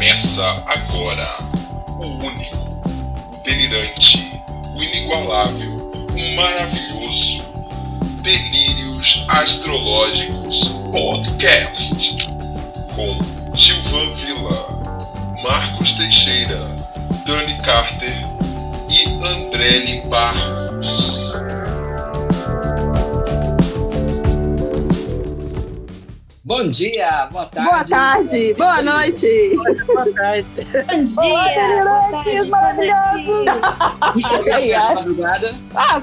Começa agora o único, o delirante, o inigualável, o maravilhoso Delírios Astrológicos Podcast com Gilvan Villa, Marcos Teixeira, Dani Carter e Andrele Barros. Bom dia, boa tarde. Boa tarde, boa noite. Boa tarde. Bom dia! boa tarde, maravilhosos. Isso é café da madrugada. Ah,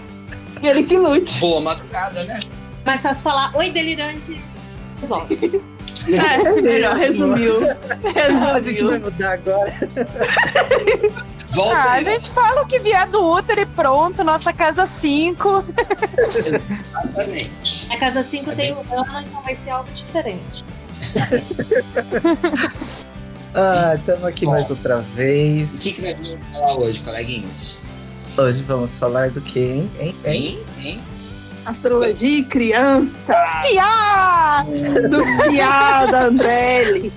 aquele que lute. Boa madrugada, né? Mas só se falar oi delirantes, resolve. É, melhor, resumiu. A gente vai Resumiu. mudar agora. Volta Ah, a aí. gente fala o que vier do útero e pronto, nossa casa 5. Exatamente. A casa 5 tem um ano, então vai ser algo diferente. Ah, estamos aqui Bom. mais outra vez. O que, que nós vamos falar hoje, coleguinhas? Hoje vamos falar do que, hein? Hein? hein? Hein? Astrologia e criança. Piá! Dos piada, Andrelli.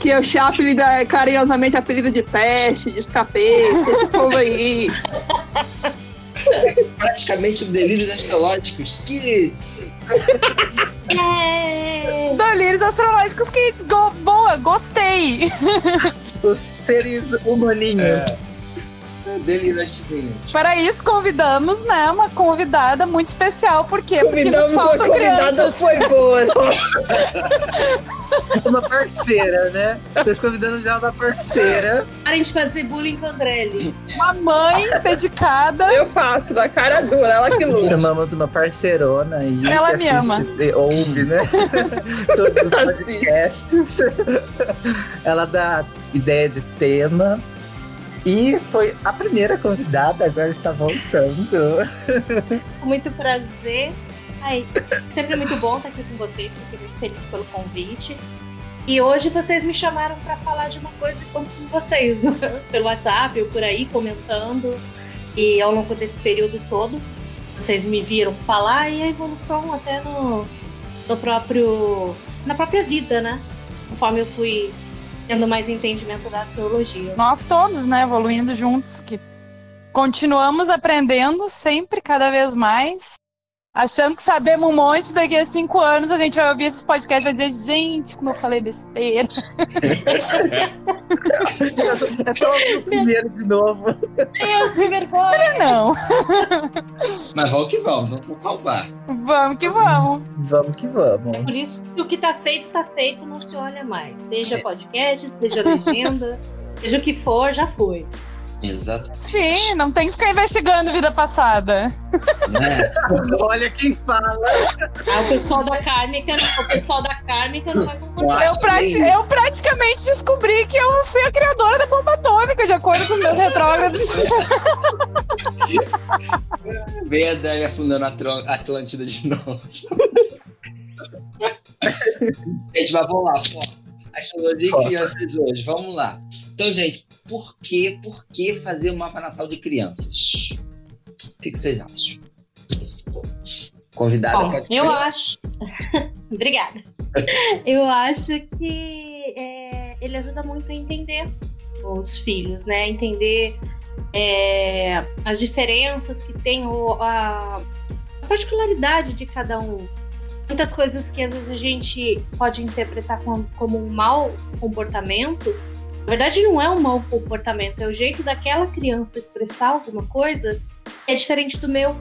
Que eu chamo apelido, carinhosamente apelido de peste, de escapete, esse povo aí. Praticamente o Delírios Astrológicos Kids. É. Delírios astrológicos que go- boa, gostei. Os seres humaninhos. É. Para isso convidamos, né, uma convidada muito especial, por quê? Porque nos faltam convidada, crianças. foi boa. Uma parceira, né? Vocês convidando já uma parceira. Parem de fazer bullying com o Andrelli. Uma mãe dedicada. Eu faço, da cara dura, ela que luta. Chamamos uma parcerona aí. Ela me assiste ama. e ouve, né? Todos os podcasts. Ela dá ideia de tema. E foi a primeira convidada, agora está voltando. Muito prazer. Ai, sempre muito bom estar aqui com vocês, fiquei muito feliz pelo convite. E hoje vocês me chamaram para falar de uma coisa com vocês, pelo WhatsApp ou por aí, comentando. E ao longo desse período todo, vocês me viram falar e a evolução até no, no próprio. na própria vida, né? Conforme eu fui tendo mais entendimento da astrologia. Nós todos, né, evoluindo juntos, que continuamos aprendendo sempre, cada vez mais. Achando que sabemos um monte, daqui a cinco anos a gente vai ouvir esses podcasts e vai dizer, gente, como eu falei besteira. É só ouvir o primeiro de novo. Deus, que vergonha! Não, Mas vamos que vamos, vamos calmar. vamos que vamos. Vamos que vamos. Por isso que o que tá feito, tá feito, não se olha mais. Seja podcast, seja legenda, seja o que for, já foi. Exato. Sim, não tem que ficar investigando vida passada. Né? Olha quem fala. Ah, o pessoal da Kármica, o pessoal da Kármica não vai concordar. Eu, prati- eu praticamente descobri que eu fui a criadora da bomba atômica, de acordo com os meus retrógrados. Vem a Dani afundando a Atl- Atlântida de novo. gente, mas vamos lá. Astrologia e Foco. crianças hoje, vamos lá. Então, gente, por que, por que fazer um mapa natal de crianças? O que, que vocês acham? Convidada Bom, pode eu começar. acho. Obrigada. Eu acho que é, ele ajuda muito a entender os filhos, né? Entender é, as diferenças que tem, o, a, a particularidade de cada um. Muitas coisas que às vezes a gente pode interpretar como, como um mau comportamento, na verdade não é um mau comportamento, é o jeito daquela criança expressar alguma coisa que é diferente do meu.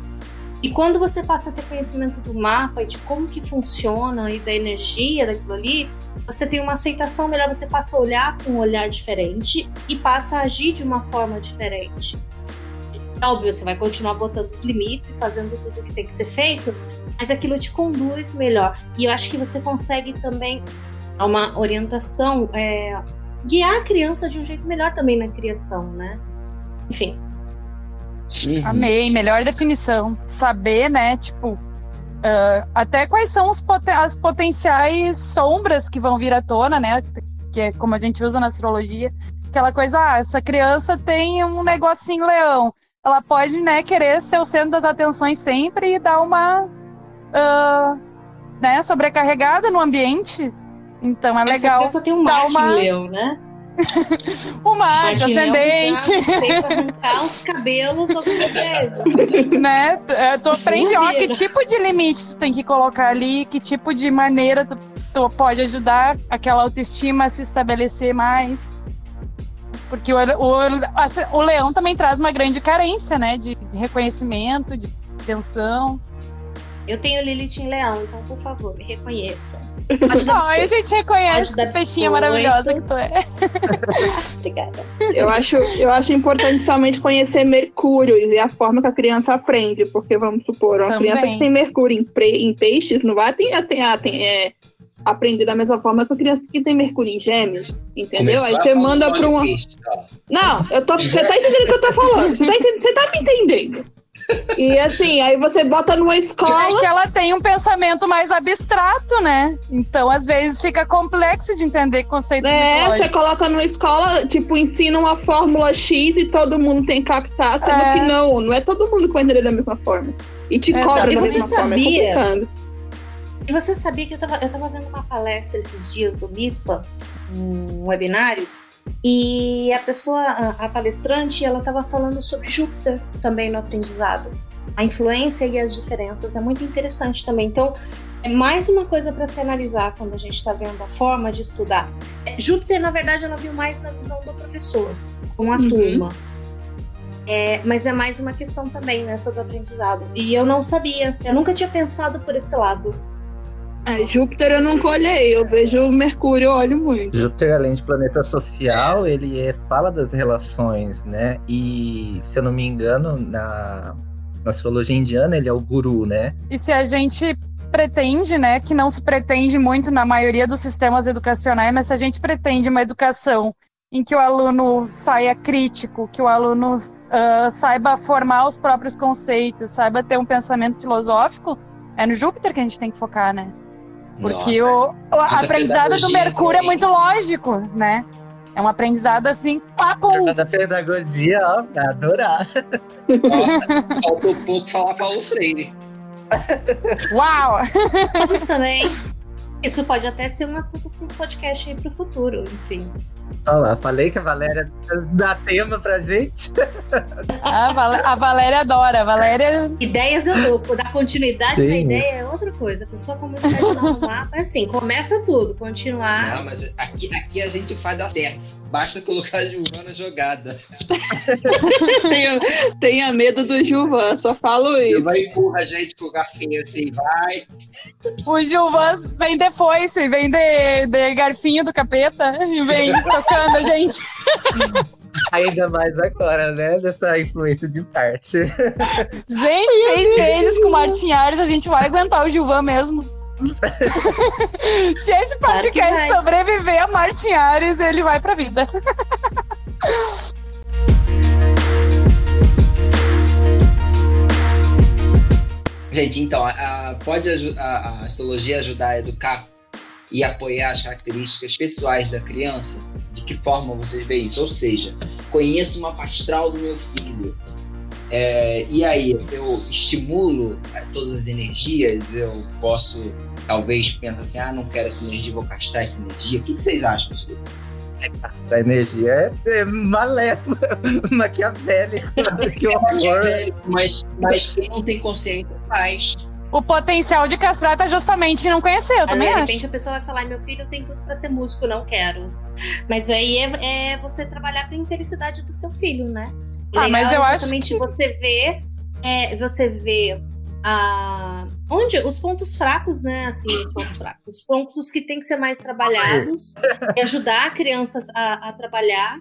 E quando você passa a ter conhecimento do mapa e de como que funciona e da energia daquilo ali, você tem uma aceitação melhor, você passa a olhar com um olhar diferente e passa a agir de uma forma diferente. Óbvio, você vai continuar botando os limites e fazendo tudo o que tem que ser feito, mas aquilo te conduz melhor. E eu acho que você consegue também uma orientação, é, guiar a criança de um jeito melhor também na criação, né? Enfim, Uhum. Amei, melhor definição. Saber, né, tipo, ah, até quais são os poten- as potenciais sombras que vão vir à tona, né? Que é como a gente usa na astrologia. Aquela coisa, ah, essa criança tem um negocinho leão. Ela pode, né, querer ser o centro das atenções sempre e dar uma ah, né, sobrecarregada no ambiente. Então é Essa legal. criança tem um Marte uma- Leão, né? O Marte, Marte ascendente, arrancar os cabelos vezes. né? É, Tu aprende, ó, que tipo de limite tu tem que colocar ali, que tipo de maneira tu, tu pode ajudar aquela autoestima a se estabelecer mais. Porque o, o, a- o leão também traz uma grande carência, né? De, de reconhecimento, de atenção. Eu tenho Lilith em Leão, então por favor, me reconheçam. Ai, a gente reconhece que peixinha maravilhosa que tu é. Obrigada. Eu acho, eu acho importante somente conhecer Mercúrio e ver a forma que a criança aprende. Porque, vamos supor, uma Também. criança que tem Mercúrio em, pre- em peixes não vai ter, assim, ah, tem, é, aprender da mesma forma que a criança que tem Mercúrio em gêmeos. Entendeu? Começou Aí você manda pra uma. Não, eu tô, você tá entendendo o que eu tô falando. Você tá, entendendo- você tá me entendendo. E assim, aí você bota numa É escola. que ela tem um pensamento mais abstrato, né? Então, às vezes, fica complexo de entender conceitos É, você coloca numa escola, tipo, ensina uma fórmula X e todo mundo tem que captar, sendo É. que não, não é todo mundo que vai entender da mesma forma. E te É, cobra da mesma forma, é sabia? complicado. E você sabia que eu tava, eu tava vendo uma palestra esses dias do MISPA, um webinário, e a pessoa, a, palestrante, ela tava falando sobre Júpiter também no aprendizado. A influência e as diferenças é muito interessante também. Então, é mais uma coisa para se analisar quando a gente está vendo a forma de estudar. É, Júpiter, na verdade, ela viu mais na visão do professor, com a Uhum. turma. É, mas é mais uma questão também nessa do aprendizado. E eu não sabia, eu nunca tinha pensado por esse lado. É, Júpiter eu nunca olhei, eu vejo Mercúrio, eu olho muito. Júpiter, além de planeta social, ele é, fala das relações, né? E, se eu não me engano, na, na astrologia indiana, ele é o guru, né? E se a gente pretende, né, que não se pretende muito na maioria dos sistemas educacionais, mas se a gente pretende uma educação em que o aluno saia crítico, que o aluno ah, saiba formar os próprios conceitos, saiba ter um pensamento filosófico, é no Júpiter que a gente tem que focar, né? Porque Nossa, o, o aprendizado do Mercúrio é muito lógico, né? É um aprendizado assim, papo. Da pedagogia, ó, pra adorar. Nossa, faltou pouco falar Paulo Freire. Uau! Vamos também. Isso pode até ser um assunto para um podcast aí pro futuro, enfim. Olha lá, falei que a Valéria dá tema pra gente. A, Val- a Valéria adora. A Valéria Ideias eu dou, dar continuidade Sim. na ideia é outra coisa. A pessoa com muita ideia não arrumar, mas assim, começa tudo, continuar. Não, mas aqui, aqui a gente faz dar certo. Basta colocar a Giovana jogada. tenha, tenha medo do Gilvan, só falo Ele isso. vai empurrar a gente com o café assim, vai. O Gilvan vem de foice, vem de, de garfinho do capeta e vem tocando a gente. Ainda mais agora, né? Dessa influência de parte. Gente, seis meses com o Martin Ares, a gente vai aguentar o Gilvan mesmo. Se esse podcast sobreviver a Martin Ares, ele vai pra vida. Gente, então, a- a- pode a, a astrologia ajudar a educar e apoiar as características pessoais da criança? De que forma vocês veem isso? Ou seja, conheço uma astral do meu filho. É, e aí, eu estimulo eh, todas as energias? Eu posso, talvez, pensar assim: ah, não quero essa energia, vou castrar essa energia. O que, que vocês acham? disso? A energia é, é malévola, maquiavélico. que horror. Mas, mas quem não tem consciência faz. O potencial de castrar tá justamente não conhecer, eu Aí, também de acho. repente a pessoa vai falar: meu filho tem tudo pra ser músico, não quero. Mas aí é, é você trabalhar pra infelicidade do seu filho, né? Ah, mas eu acho exatamente que- você ver, é, você vê a, onde os pontos fracos, né? Assim, os pontos fracos, os pontos que tem que ser mais trabalhados, e ajudar a criança a, a trabalhar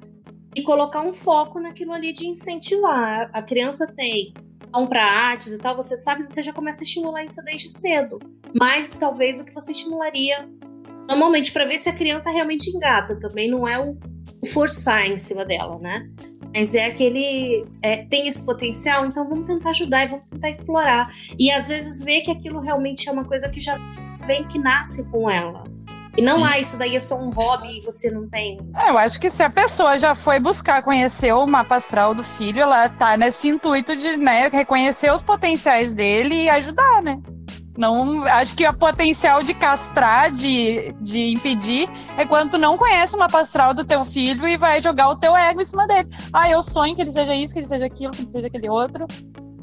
e colocar um foco naquilo ali de incentivar. A criança tem vão para artes e tal, você sabe, você já começa a estimular isso desde cedo. Mas talvez o que você estimularia normalmente para ver se a criança realmente engata, também não é o forçar em cima dela, né? Mas é aquele. é, tem esse potencial, então vamos tentar ajudar e vamos tentar explorar. E às vezes ver que aquilo realmente é uma coisa que já vem, que nasce com ela. E não, ah, isso daí é só um hobby e você não tem. É, eu acho que se a pessoa já foi buscar conhecer o mapa astral do filho, ela tá nesse intuito de né, reconhecer os potenciais dele e ajudar, né? Não, acho que o potencial de castrar, de, de impedir, é quando tu não conhece uma astral do teu filho e vai jogar o teu ego em cima dele. Ah, eu sonho que ele seja isso, que ele seja aquilo, que ele seja aquele outro.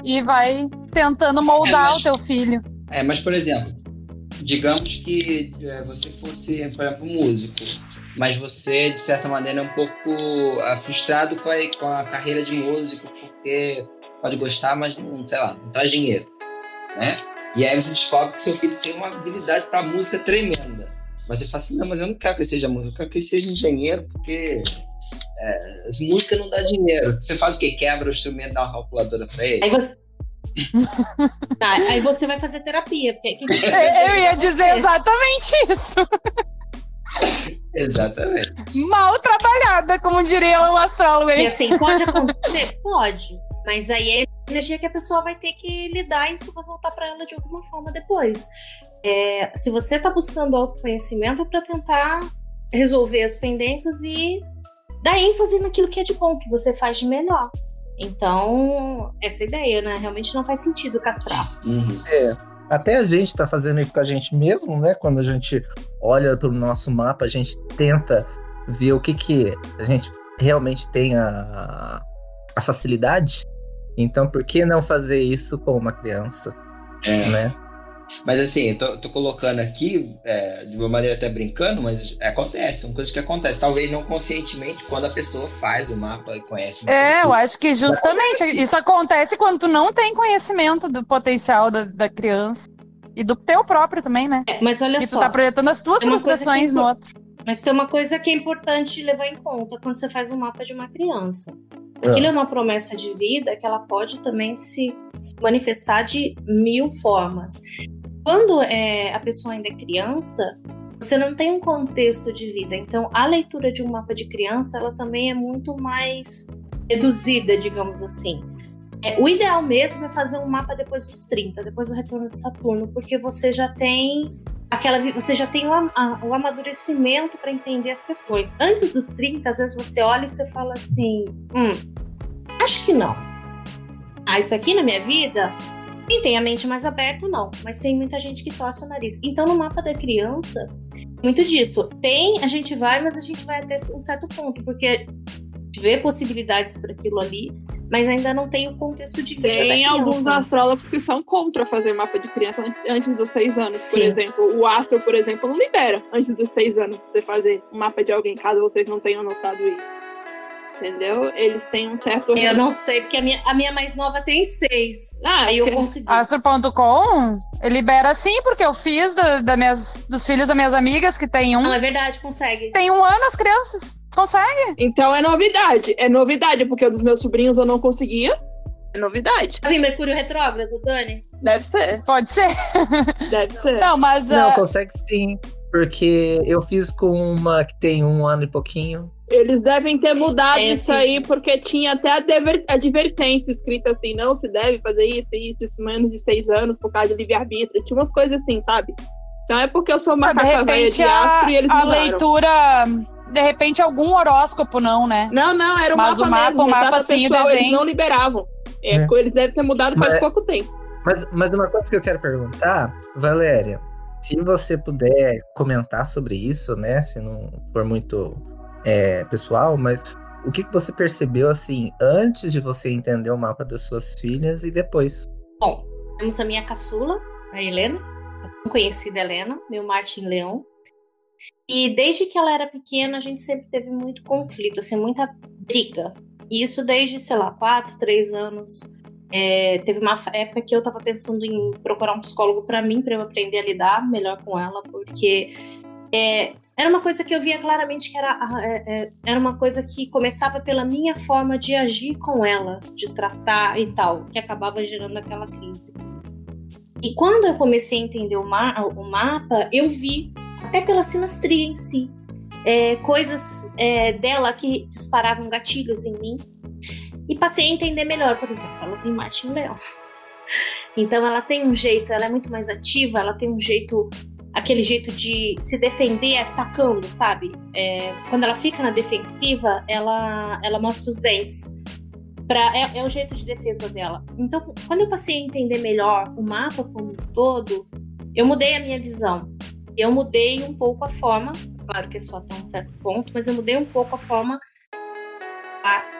E vai tentando moldar é, mas, o teu filho. É, mas por exemplo, digamos que é, você fosse, por exemplo, músico, mas você, de certa maneira, é um pouco é, frustrado com a, com a carreira de músico, porque pode gostar, mas não, sei lá, não traz dinheiro, né? E aí você descobre que seu filho tem uma habilidade para música tremenda. Mas você fala assim, não, mas eu não quero que ele seja músico, eu quero que ele seja engenheiro, porque é, música não dá dinheiro. Você faz o quê? Quebra o instrumento, dá uma calculadora para ele. Aí você... tá, aí você vai fazer terapia. Porque eu ia dizer exatamente isso. Exatamente. Mal trabalhada, como diria o astrólogo. E assim, pode acontecer? Pode. Mas aí é energia que a pessoa vai ter que lidar e isso vai voltar para ela de alguma forma depois. É, se você está buscando autoconhecimento, é para tentar resolver as pendências e dar ênfase naquilo que é de bom, que você faz de melhor. Então, essa ideia, né? Realmente não faz sentido castrar. Uhum. É. Até a gente está fazendo isso com a gente mesmo, né? Quando a gente olha para o nosso mapa, a gente tenta ver o que, que a gente realmente tem a, a facilidade então, por que não fazer isso com uma criança? É. Né? Mas assim, eu tô, tô colocando aqui, é, de uma maneira até brincando, mas acontece, são coisas que acontecem. Talvez não conscientemente, quando a pessoa faz o mapa e conhece. É, eu acho que justamente acontece. isso acontece quando tu não tem conhecimento do potencial da, da criança. E do teu próprio também, né? É, mas olha e só. tu tá projetando as tuas frustrações é no outro. Mas tem uma coisa que é importante levar em conta quando você faz um mapa de uma criança. Aquilo é. é uma promessa de vida que ela pode também se, manifestar de mil formas. Quando é, a pessoa ainda é criança, você não tem um contexto de vida. Então, a leitura de um mapa de criança, ela também é muito mais reduzida, digamos assim. É, o ideal mesmo é fazer um mapa depois dos 30, depois do retorno de Saturno, porque você já tem aquela você já tem o, a, o amadurecimento para entender as questões. Antes dos 30, às vezes você olha e você fala assim: hum, acho que não. Ah, isso aqui na minha vida? Quem tem a mente mais aberta, não. Mas tem muita gente que torce o nariz. Então, no mapa da criança, muito disso. Tem, a gente vai, mas a gente vai até um certo ponto, porque vê possibilidades para aquilo ali, mas ainda não tem o contexto de vida. Tem alguns astrólogos que são contra fazer mapa de criança antes dos seis anos, Sim. por exemplo. O astro, por exemplo, não libera antes dos seis anos pra você fazer um mapa de alguém, caso vocês não tenham notado isso. Entendeu? Eles têm um certo. Eu não sei, porque a minha, a minha mais nova tem seis. Ah, aí eu consegui. Astro.com libera sim, porque eu fiz do, da minhas, dos filhos das minhas amigas, que tem um. Não, é verdade, consegue. Tem um ano as crianças. Consegue? Então é novidade. É novidade, porque dos meus sobrinhos eu não conseguia. É novidade. Tá vendo Mercúrio retrógrado, Dani? Deve ser. Pode ser. Deve ser. Não, mas. Não, uh... consegue sim. Porque eu fiz com uma que tem um ano e pouquinho. Eles devem ter mudado é, isso sim. aí, porque tinha até a advertência escrita assim: não se deve fazer isso, isso, isso, menos de seis anos por causa de livre-arbítrio. Tinha umas coisas assim, sabe? Então é porque eu sou uma macaca velha de astro e eles A mudaram. leitura de repente algum horóscopo não, né? Não, não, era um Mas mapa o mapa, mesmo, o mapa sim, pessoal, desenho. Eles não liberavam. É, é. Eles devem ter mudado faz mas, pouco tempo. Mas, mas uma coisa que eu quero perguntar, Valéria, se você puder comentar sobre isso, né? Se não for muito é, pessoal, mas o que, que você percebeu assim antes de você entender o mapa das suas filhas e depois? Bom, temos a minha caçula, a Helena, a conhecida Helena, meu Martin Leão. E desde que ela era pequena, a gente sempre teve muito conflito, assim, muita briga. E isso desde, sei lá, quatro, três anos. É, teve uma época que eu estava pensando em procurar um psicólogo para mim, para eu aprender a lidar melhor com ela, porque é, era uma coisa que eu via claramente que era, é, é, era uma coisa que começava pela minha forma de agir com ela, de tratar e tal, que acabava gerando aquela crise. E quando eu comecei a entender o, ma o mapa, eu vi até pela sinastria em si. É, coisas é, dela que disparavam gatilhos em mim. E passei a entender melhor, por exemplo, ela tem Marte em Leão. Então ela tem um jeito, ela é muito mais ativa, ela tem um jeito, aquele jeito de se defender atacando, sabe? É, quando ela fica na defensiva, ela, ela mostra os dentes. Pra, é, é o jeito de defesa dela. Então, quando eu passei a entender melhor o mapa como um todo, eu mudei a minha visão. Eu mudei um pouco a forma, claro que é só até um certo ponto, mas eu mudei um pouco a forma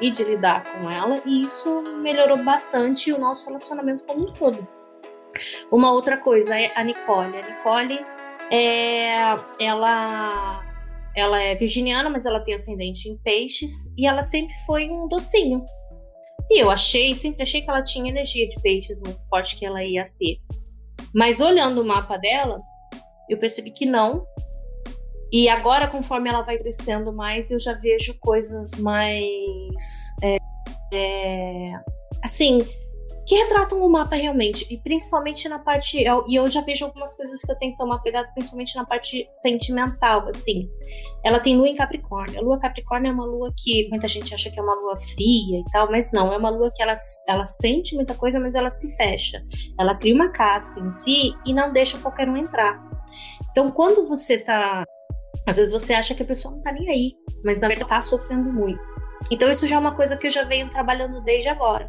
e de lidar com ela, e isso melhorou bastante o nosso relacionamento como um todo. Uma outra coisa é a Nicole. A Nicole é, ela, ela é virginiana, mas ela tem ascendente em peixes e ela sempre foi um docinho. E eu achei, sempre achei que ela tinha energia de peixes muito forte que ela ia ter. Mas olhando o mapa dela, eu percebi que não. E agora, conforme ela vai crescendo mais, eu já vejo coisas mais. É, é, assim, que retratam o mapa realmente, e principalmente na parte. E eu já vejo algumas coisas que eu tenho que tomar cuidado, principalmente na parte sentimental, assim. Ela tem lua em Capricórnio. A lua Capricórnio é uma lua que muita gente acha que é uma lua fria e tal, mas não, é uma lua que ela, ela sente muita coisa, mas ela se fecha. Ela cria uma casca em si e não deixa qualquer um entrar. Então, quando você tá. Às vezes você acha que a pessoa não tá nem aí, mas na verdade tá sofrendo muito. Então, isso já é uma coisa que eu já venho trabalhando desde agora.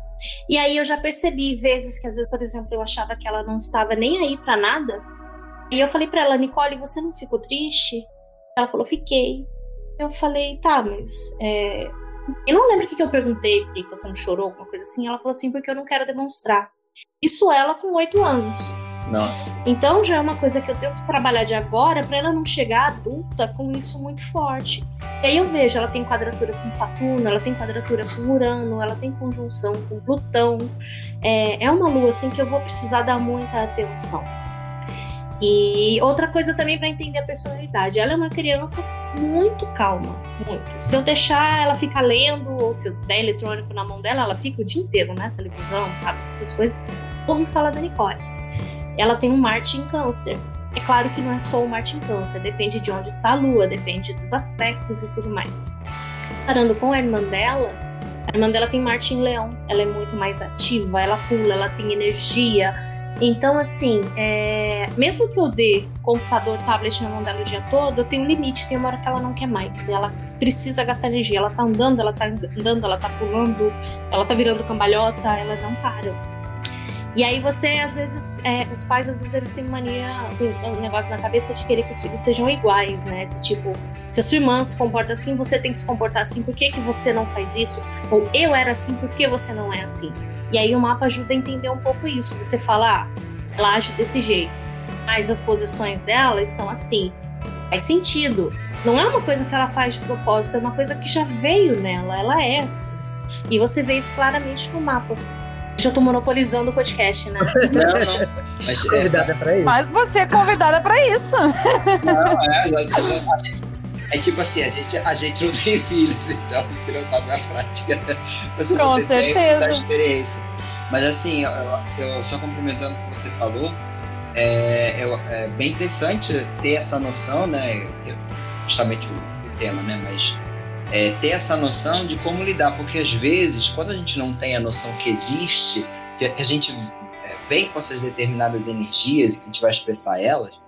E aí eu já percebi vezes que, às vezes, por exemplo, eu achava que ela não estava nem aí para nada. E eu falei para ela, Nicole, você não ficou triste? Ela falou, fiquei. Eu falei, tá, mas. É... Eu não lembro o que, eu perguntei, por que você não chorou, alguma coisa assim. Ela falou assim, porque eu não quero demonstrar. Isso ela com oito anos. Nossa. Então já é uma coisa que eu tenho que trabalhar de agora para ela não chegar adulta com isso muito forte. E aí eu vejo, ela tem quadratura com Saturno, ela tem quadratura com Urano, ela tem conjunção com Plutão. É, é uma lua assim que eu vou precisar dar muita atenção. E outra coisa também para entender a personalidade, ela é uma criança muito calma, muito. Se eu deixar ela ficar lendo ou se eu der eletrônico na mão dela, ela fica o dia inteiro, né? Televisão, essas coisas. Ouvi falar da Nicole ela tem um Marte em Câncer. É claro que não é só o Marte em Câncer, depende de onde está a Lua, depende dos aspectos e tudo mais. Parando com a irmã dela, a irmã dela tem Marte em Leão, ela é muito mais ativa, ela pula, ela tem energia. Então, assim, é... mesmo que eu dê computador, tablet na mão dela o dia todo, eu tenho um limite, tem uma hora que ela não quer mais. Ela precisa gastar energia. Ela tá andando, ela tá andando, ela tá pulando, ela tá virando cambalhota, ela não para. E aí você, às vezes, é, os pais, às vezes, eles têm mania, tem um negócio na cabeça de querer que os filhos sejam iguais, né? De, tipo, se a sua irmã se comporta assim, você tem que se comportar assim, por que, que você não faz isso? Ou eu era assim, por que você não é assim? E aí o mapa ajuda a entender um pouco isso. Você fala, ah, ela age desse jeito, mas as posições dela estão assim. Faz sentido. Não é uma coisa que ela faz de propósito, é uma coisa que já veio nela, ela é assim. E você vê isso claramente no mapa. Já tô monopolizando o podcast, né? Não, não. Mas, é, convidada pra isso. Mas você é convidada pra isso. Não, é, é, é tipo assim, a gente, a gente não tem filhos, então a gente não sabe na prática. Mas Com você certeza. tem experiência. Mas assim, eu, eu, só complementando o que você falou, é, é, bem interessante ter essa noção, né? Justamente o, o tema, né? Mas é, ter essa noção de como lidar, porque às vezes, quando a gente não tem a noção que existe, que a gente é, vem com essas determinadas energias, que a gente vai expressar elas,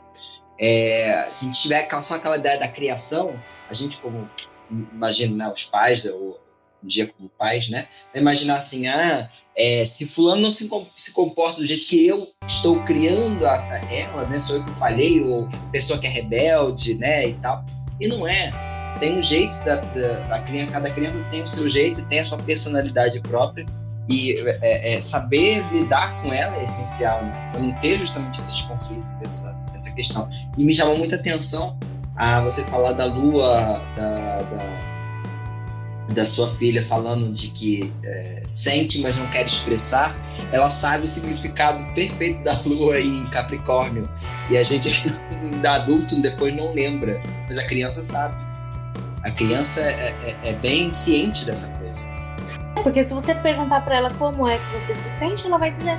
é, se a gente tiver só aquela ideia da criação, a gente, como imagina né, os pais, ou um dia como pais, né? Imaginar assim, ah, é, se fulano não se, se comporta do jeito que eu estou criando a, a ela, né? Sou eu que falhei, ou pessoa que é rebelde, né? E tal. E não é tem um jeito da, da, da, criança, cada criança tem o seu jeito, tem a sua personalidade própria e é, é, saber lidar com ela é essencial, né? Pra não ter justamente esses conflitos, essa, essa questão. E me chamou muita atenção a você falar da lua, da, da, da sua filha falando de que é, sente, mas não quer expressar. Ela sabe o significado perfeito da lua em Capricórnio e a gente, da adulto, depois não lembra, mas a criança sabe. A criança é, é, é bem ciente dessa coisa. É, porque se você perguntar para ela como é que você se sente, ela vai dizer.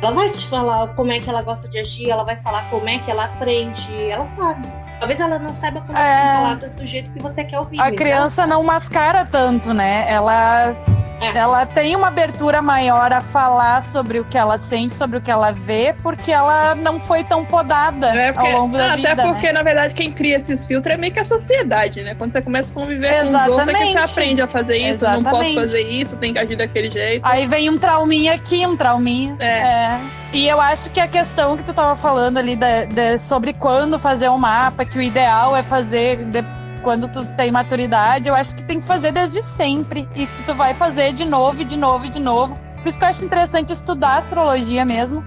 Ela vai te falar como é que ela gosta de agir, ela vai falar como é que ela aprende, ela sabe. Talvez ela não saiba colocar é... palavras do jeito que você quer ouvir. A criança não mascara tanto, né? Ela É. Ela tem uma abertura maior a falar sobre o que ela sente, sobre o que ela vê, porque ela não foi tão podada É porque- ao longo da Ah, vida. Até porque, né? na verdade, quem cria esses filtros é meio que a sociedade, né? Quando você começa a conviver com os outros, é que você Exatamente. aprende a fazer isso. Não posso Exatamente. fazer isso, tem que agir daquele jeito. Aí vem um trauminha aqui, um trauminha. É. É. E eu acho que a questão que tu tava falando ali da- da- sobre quando fazer um mapa, que o ideal é fazer de- quando tu tem maturidade, eu acho que tem que fazer desde sempre. E que tu vai fazer de novo, e de novo, e de novo. Por isso que eu acho interessante estudar astrologia mesmo.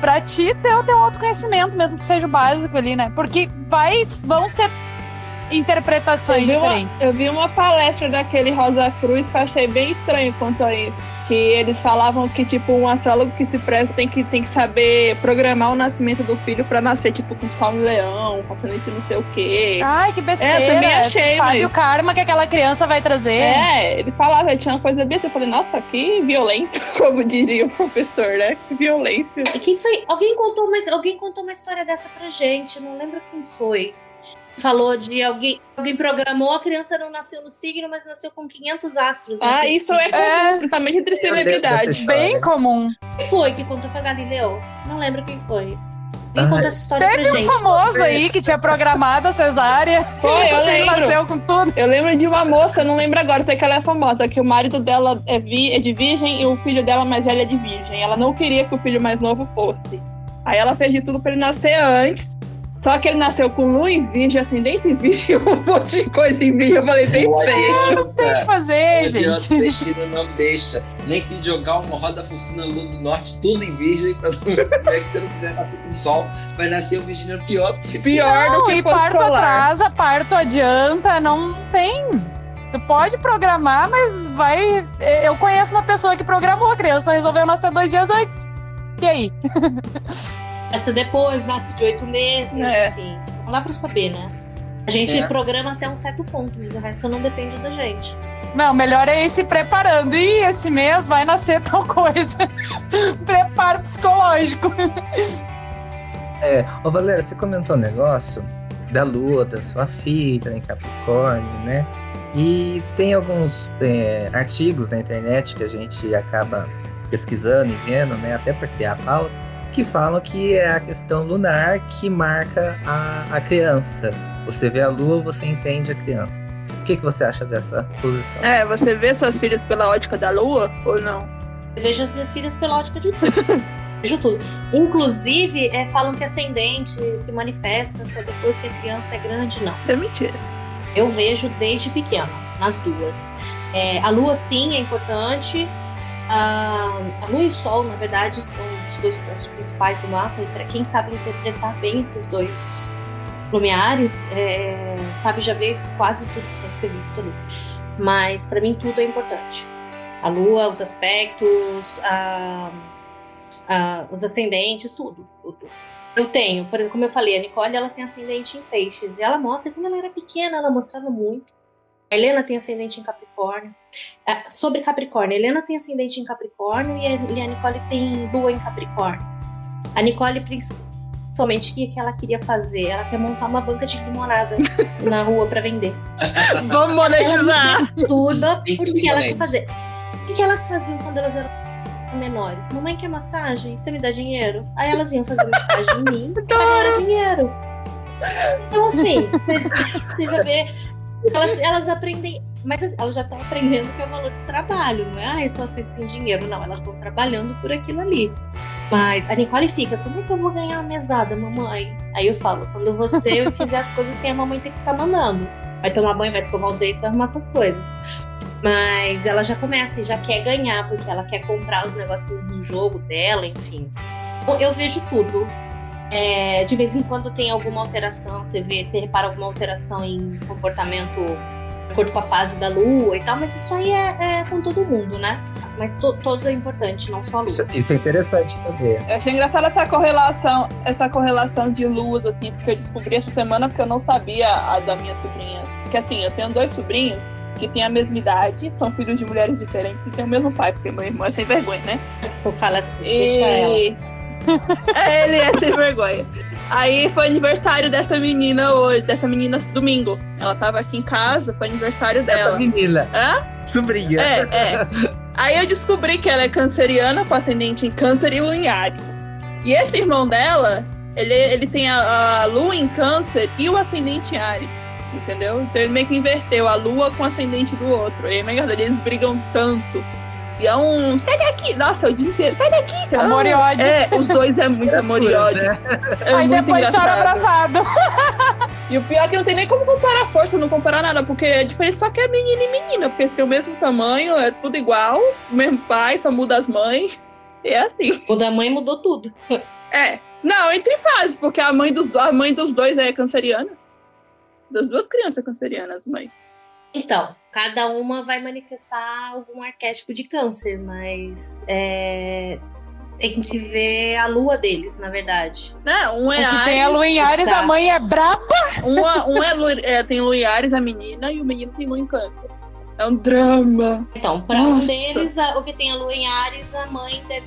Pra ti ter o teu autoconhecimento, mesmo que seja o básico ali, né? Porque vai, vão ser interpretações Eu vi, uma, diferentes. eu vi uma palestra daquele Rosa Cruz que eu achei bem estranho quanto a isso. Que eles falavam que, tipo, um astrólogo que se presta tem que, tem que saber programar o nascimento do filho pra nascer, tipo, com sol em leão, com ascendente não sei o quê. Ai, que besteira. É, eu também achei, Sabe mas- o karma que aquela criança vai trazer. É, ele falava, ele tinha uma coisa besta. Eu falei, nossa, que violento, como diria o professor, né? Que violência. E quem foi? Alguém contou, uma, alguém contou uma história dessa pra gente, não lembro quem foi. Falou de alguém. Alguém programou, a criança não nasceu no signo, mas nasceu com 500 astros. Ah, naquele isso é comum, principalmente entre lembro celebridades. Bem comum. Quem foi que contou? Foi Galileu? Não lembro quem foi. Quem Ah, contou essa história Teve um gente? famoso aí que tinha programado a cesárea. Foi, eu lembro. nasceu com tudo. Eu lembro de uma moça, eu não lembro agora, sei que ela é famosa, que o marido dela é, vi, é de virgem e o filho dela mais velho é de virgem. Ela não queria que o filho mais novo fosse. Aí ela fez de tudo pra ele nascer antes. Só que ele nasceu com lua em virgem, ascendente em virgem, um monte de coisa em virgem. Eu falei, tem Não feio. Tem que fazer, Não gente. o destino não deixa. Nem que jogar uma roda fortuna lua do norte, tudo em virgem, pra não saber que você não quiser nascer com sol, vai nascer o virginiano pior do que se Pior do Não, que e parto solar. atrasa, parto adianta, não tem. Tu pode programar, mas vai. Eu conheço uma pessoa que programou, a criança resolveu nascer dois dias antes. E aí? Nasce depois, nasce de oito meses, É. enfim. Não dá pra saber, né? A gente É. programa até um certo ponto, mas o resto não depende da gente. Não, melhor é ir se preparando. E esse mês vai nascer tal coisa. Preparo psicológico. É, ô Valéria, você comentou um negócio da lua, da sua filha em Capricórnio, né? E tem alguns é, artigos na internet que a gente acaba pesquisando e vendo, né? Até por criar a pauta, que falam que é a questão lunar que marca a, a criança. Você vê a lua, você entende a criança. O que, que você acha dessa posição? É, você vê suas filhas pela ótica da lua ou não? Eu vejo as minhas filhas pela ótica de tudo. vejo tudo. Inclusive, é, falam que ascendente se manifesta só depois que a criança é grande. Não. É mentira. Eu vejo desde pequena, nas duas. É, a lua, sim, é importante. A, lua e o sol, na verdade, são os dois pontos principais do mapa. E para quem sabe interpretar bem esses dois lumiares, é, sabe já ver quase tudo que que ser visto ali. Mas para mim tudo é importante. A lua, os aspectos, a- a- os ascendentes, tudo, tudo. Eu tenho, por exemplo, como eu falei, a Nicole ela tem ascendente em peixes. E ela mostra, quando ela era pequena, ela mostrava muito. A Helena tem ascendente em Capricórnio. É, sobre Capricórnio, a Helena tem ascendente em Capricórnio e a, e a Nicole tem lua em Capricórnio. A Nicole, principalmente, o que que ela queria fazer? Ela quer montar uma banca de limonada na rua para vender. Vamos monetizar. Tudo porque ela quer fazer. O que, que elas faziam quando elas eram menores? Mamãe quer massagem? Você me dá dinheiro? Aí elas iam fazer massagem em mim pra ganhar dinheiro. Então, assim, você- você já vê. Elas, elas aprendem. Mas assim, elas já estão aprendendo que é o valor do trabalho, não é? Ah, é só ter sem dinheiro. Não, elas estão trabalhando por aquilo ali. Mas a Nicole fica, como é que eu vou ganhar uma mesada, mamãe? Aí eu falo, quando você fizer as coisas sem a mamãe ter que ficar mandando. Vai tomar banho, vai escovar os dentes, vai arrumar essas coisas. Mas ela já começa e já quer ganhar, porque ela quer comprar os negocinhos do jogo dela, enfim. Eu- Eu vejo tudo. É, de vez em quando tem alguma alteração, você vê, você repara alguma alteração em comportamento de acordo com a fase da lua e tal, mas isso aí é, é com todo mundo, né? Mas to, todos é importante, não só a lua. Isso, isso é interessante saber. Eu achei engraçada essa correlação, essa correlação de luas, assim, porque eu descobri essa semana porque eu não sabia a da minha sobrinha. Que assim, eu tenho dois sobrinhos que têm a mesma idade, são filhos de mulheres diferentes e têm o mesmo pai, porque meu irmão é sem vergonha, né? Eu falo assim, deixa ela. É, Ele é sem vergonha. Aí foi aniversário dessa menina hoje, dessa menina domingo. Ela tava aqui em casa, foi aniversário Essa dela. menina, Hã? sobrinha. É, é. Aí eu descobri que ela é canceriana, com ascendente em câncer e lua em Ares. E esse irmão dela, ele, ele tem a, a lua em câncer e o ascendente em Ares. Entendeu? Então ele meio que inverteu a lua com o ascendente do outro. E aí, eles brigam tanto. E é um. Sai daqui! Nossa, é o dia inteiro. Sai daqui! Cara. Amor e ódio. É, os dois é muito amor e ódio. É Aí muito depois chora engraçado. abraçado. E o pior é que não tem nem como comparar força, não comparar nada, porque a diferença só que é menina e menina, porque têm o mesmo tamanho, é tudo igual, o mesmo pai, só muda as mães. E é assim. O da mãe mudou tudo. É. Não, entre fases, porque a mãe dos, do- a mãe dos dois é canceriana. Das duas crianças cancerianas, mãe. Então, cada uma vai manifestar algum arquétipo de câncer, mas é, tem que ver a lua deles, na verdade. Não, um O é que tem a Ares, Lua em Ares, Tá. a mãe é braba. uma- um é, Lu- é, tem Lu em Ares, a menina, e o menino tem Lu em câncer. É um drama. Então, para um deles, a- o que tem a lua em Ares, a mãe deve,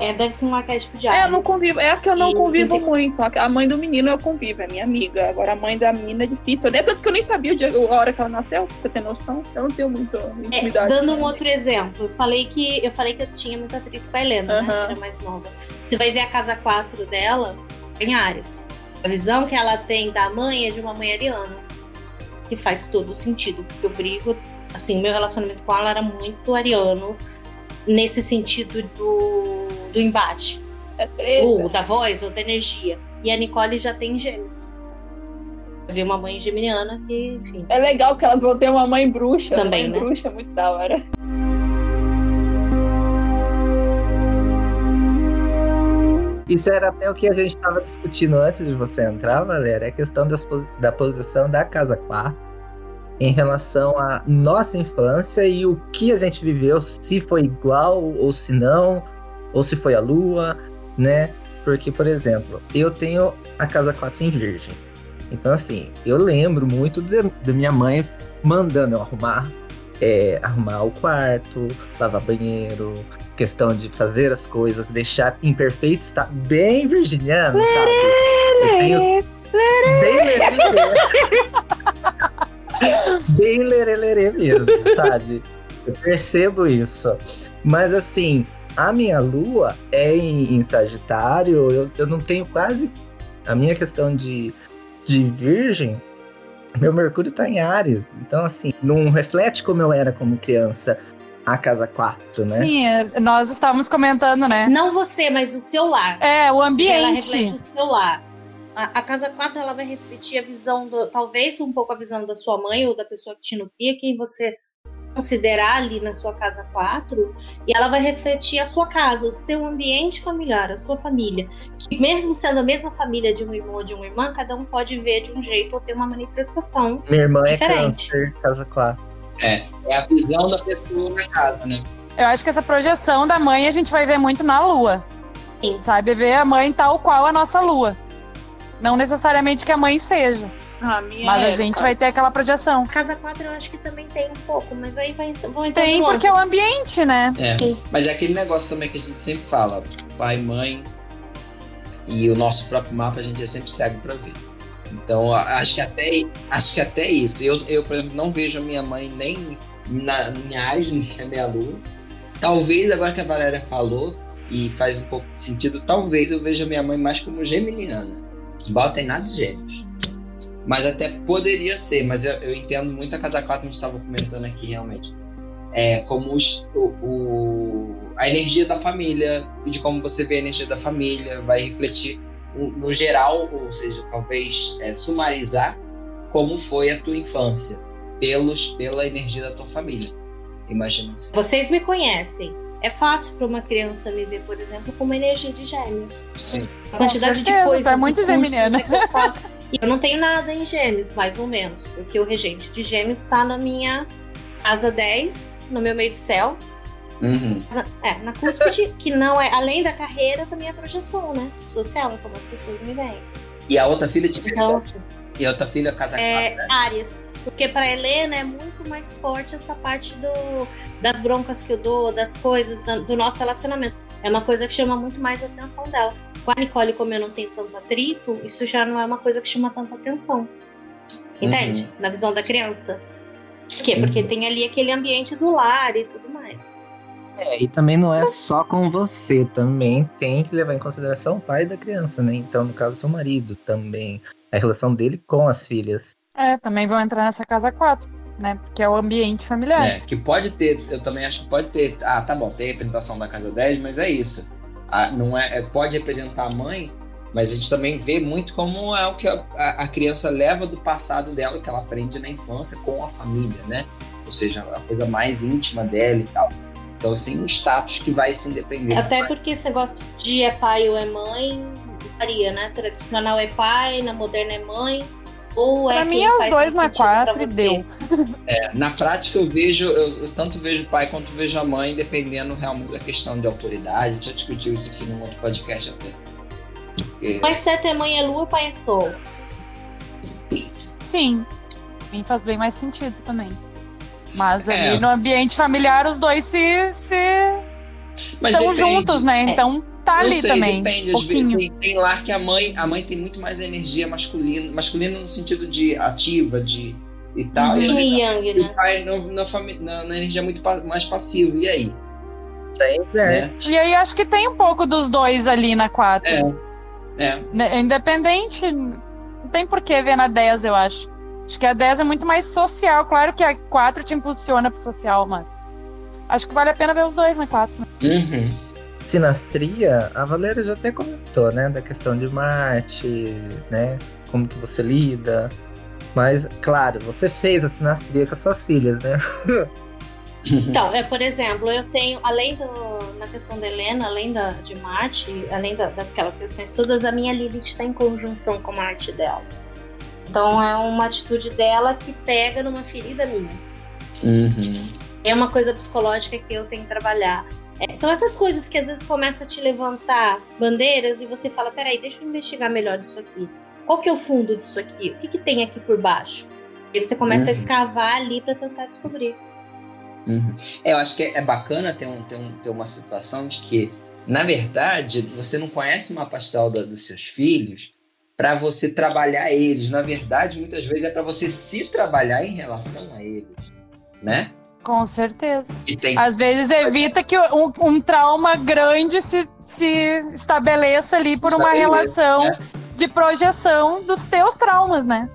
é, deve ser um arquétipo de Ares. É, eu não convivo, é a que eu não E convivo muito. A mãe do menino eu convivo, é minha amiga. Agora a mãe da menina é difícil. É tanto que eu nem sabia o dia- a hora que ela nasceu, pra ter noção. Eu não tenho muita É, intimidade. dando um outro exemplo, eu falei que eu falei que eu tinha muito atrito com a Helena, né? Aham. Que era mais nova. Você vai ver a casa 4 dela em Ares. A visão que ela tem da mãe é de uma mãe ariana. Que faz todo sentido. Porque eu brigo, assim, meu relacionamento com ela era muito ariano nesse sentido do, do embate. É. Ou da voz, ou da energia. E a Nicole já tem gêmeos. Eu vi uma mãe geminiana que, enfim. É legal que elas vão ter uma mãe bruxa. Também, mãe né? bruxa, é muito da hora. Isso era até o que a gente estava discutindo antes de você entrar, Valéria, a questão das da posição da Casa 4 em relação à nossa infância e o que a gente viveu, se foi igual ou se não, ou se foi a Lua, né? Porque, por exemplo, eu tenho a Casa 4 em Virgem. Então, assim, eu lembro muito de- da minha mãe mandando eu arrumar, é, arrumar o quarto, lavar banheiro, questão de fazer as coisas, deixar em perfeito bem virginiano, sabe? Eu tenho bem. Bem lerelê mesmo, sabe? Eu percebo isso. Mas assim, a minha lua é em, em Sagitário, eu, eu não tenho quase. A minha questão de, de virgem, meu Mercúrio tá em Ares. Então, assim, não reflete como eu era como criança a casa 4, né? Sim, é, nós estávamos comentando, né? Não você, mas o seu lar. É, o Ela ambiente. reflete o seu lar. A, a casa 4 ela vai refletir a visão, do, talvez um pouco a visão da sua mãe ou da pessoa que te nutria, quem você considerar ali na sua casa 4, e ela vai refletir a sua casa, o seu ambiente familiar, a sua família. Que mesmo sendo a mesma família de um irmão ou de uma irmã, cada um pode ver de um jeito ou ter uma manifestação. Minha irmã Diferente. é câncer, casa 4. É a visão da pessoa na casa, né? Eu acho que essa projeção da mãe a gente vai ver muito na lua. Sim. Sabe? Ver a mãe tal qual a nossa lua. Não necessariamente que a mãe seja, Ah, a minha mas a é, gente cara. vai ter aquela projeção. A casa 4 eu acho que também tem um pouco, mas aí vai, vão entrar Tem porque é o ambiente, né? É. Mas é aquele negócio também que a gente sempre fala, pai, mãe e o nosso próprio mapa a gente é sempre cego pra ver. Então a- acho que até acho que até isso. Eu, eu por exemplo, não vejo a minha mãe nem na minha Ares, nem na minha lua. Talvez agora que a Valéria falou e faz um pouco de sentido, talvez eu veja a minha mãe mais como geminiana. Embora tem nada de gêmeos. Mas até poderia ser, mas eu, eu entendo muito a casa 4 que a gente estava comentando aqui realmente é, como os- o, o- a energia da família, de como você vê a energia da família, vai refletir no, no geral, ou seja, talvez é, sumarizar como foi a tua infância, pelos, pela energia da tua família. Imagina assim. Vocês me conhecem. É fácil para uma criança me ver, por exemplo, com uma energia de gêmeos. Sim. A quantidade certeza, de coisas. tá muito geminiana. e eu não tenho nada em gêmeos, mais ou menos. Porque o regente de gêmeos está na minha casa 10, no meu meio de céu. Uhum. É, na cúspide, que não é. Além da carreira, também é projeção, né? Social, é como as pessoas me veem. E a outra filha de Então, assim, E a outra filha, casa é, 4. Ares. Porque para Helena é muito mais forte essa parte do, das broncas que eu dou, das coisas, da- do nosso relacionamento. É uma coisa que chama muito mais a atenção dela. Com a Nicole, como eu não tenho tanto atrito, isso já não é uma coisa que chama tanta atenção. Entende? Uhum. Na visão da criança. Por quê? Porque Uhum. tem ali aquele ambiente do lar e tudo mais. É, e também não é só com você, também tem que levar em consideração o pai da criança, né? Então, no caso, seu marido também. A relação dele com as filhas. É, também vão entrar nessa casa 4, né? Porque é o ambiente familiar. É, que pode ter, eu também acho que pode ter. Ah, tá bom, tem representação da casa 10, mas é isso. Ah, não é, é, pode representar a mãe, mas a gente também vê muito como é o que a, a, a criança leva do passado dela, que ela aprende na infância com a família, né? Ou seja, a coisa mais íntima dela e tal. Então, assim, o status que vai se independer. Até porque esse negócio de é pai ou é mãe varia, né? Tradicional é pai, na moderna é mãe. Ou é pra mim é os dois na quatro e deu. É, na prática eu vejo, eu, eu tanto vejo o pai quanto vejo a mãe, dependendo realmente da questão de autoridade. A gente já discutiu isso aqui num outro podcast até. Porque, Mas certo é mãe é lua, pai é sol. Sim. Mim faz bem mais sentido também. Mas É. ali no ambiente familiar, os dois se, se mas estão depende. juntos, né? Então tá Eu ali sei, também. depende. Um pouquinho. tem, tem lar que a mãe, a mãe tem muito mais energia masculina, masculina no sentido de ativa, de e tal. E às Yin vezes e Yang, o né? pai na, na, fami- na- na energia muito pa- mais passiva. E aí? Aí é. Né? E aí acho que tem um pouco dos dois ali na 4. É. É. Né, Independente, não tem por que ver na 10, eu acho. Acho que a 10 é muito mais social. Claro que a 4 te impulsiona pro social, mas acho que vale a pena ver os dois na 4. Uhum. Sinastria, a Valéria já até comentou, né? Da questão de Marte, né? Como que você lida. Mas, claro, você fez a sinastria com as suas filhas, né? Então, é, por exemplo, eu tenho, além do, na questão da Helena, além da, de Marte, além da, daquelas questões todas, a minha Lilith está em conjunção com Marte dela. Então é uma atitude dela que pega numa ferida minha. Uhum. É uma coisa psicológica que eu tenho que trabalhar. É, são essas coisas que às vezes começam a te levantar bandeiras e você fala, peraí, deixa eu investigar melhor isso aqui. Qual que é o fundo disso aqui? O que, que tem aqui por baixo? E você começa a Uhum. escavar ali para tentar descobrir. Uhum. É, eu acho que é, é bacana ter, um, ter, um, ter uma situação de que, na verdade, você não conhece uma pastel da- dos seus filhos para você trabalhar eles. Na verdade, muitas vezes é para você se trabalhar em relação a eles, né? Com certeza. Tem Às vezes evita que um, um trauma grande se, se estabeleça ali por uma relação né? de projeção dos teus traumas, né?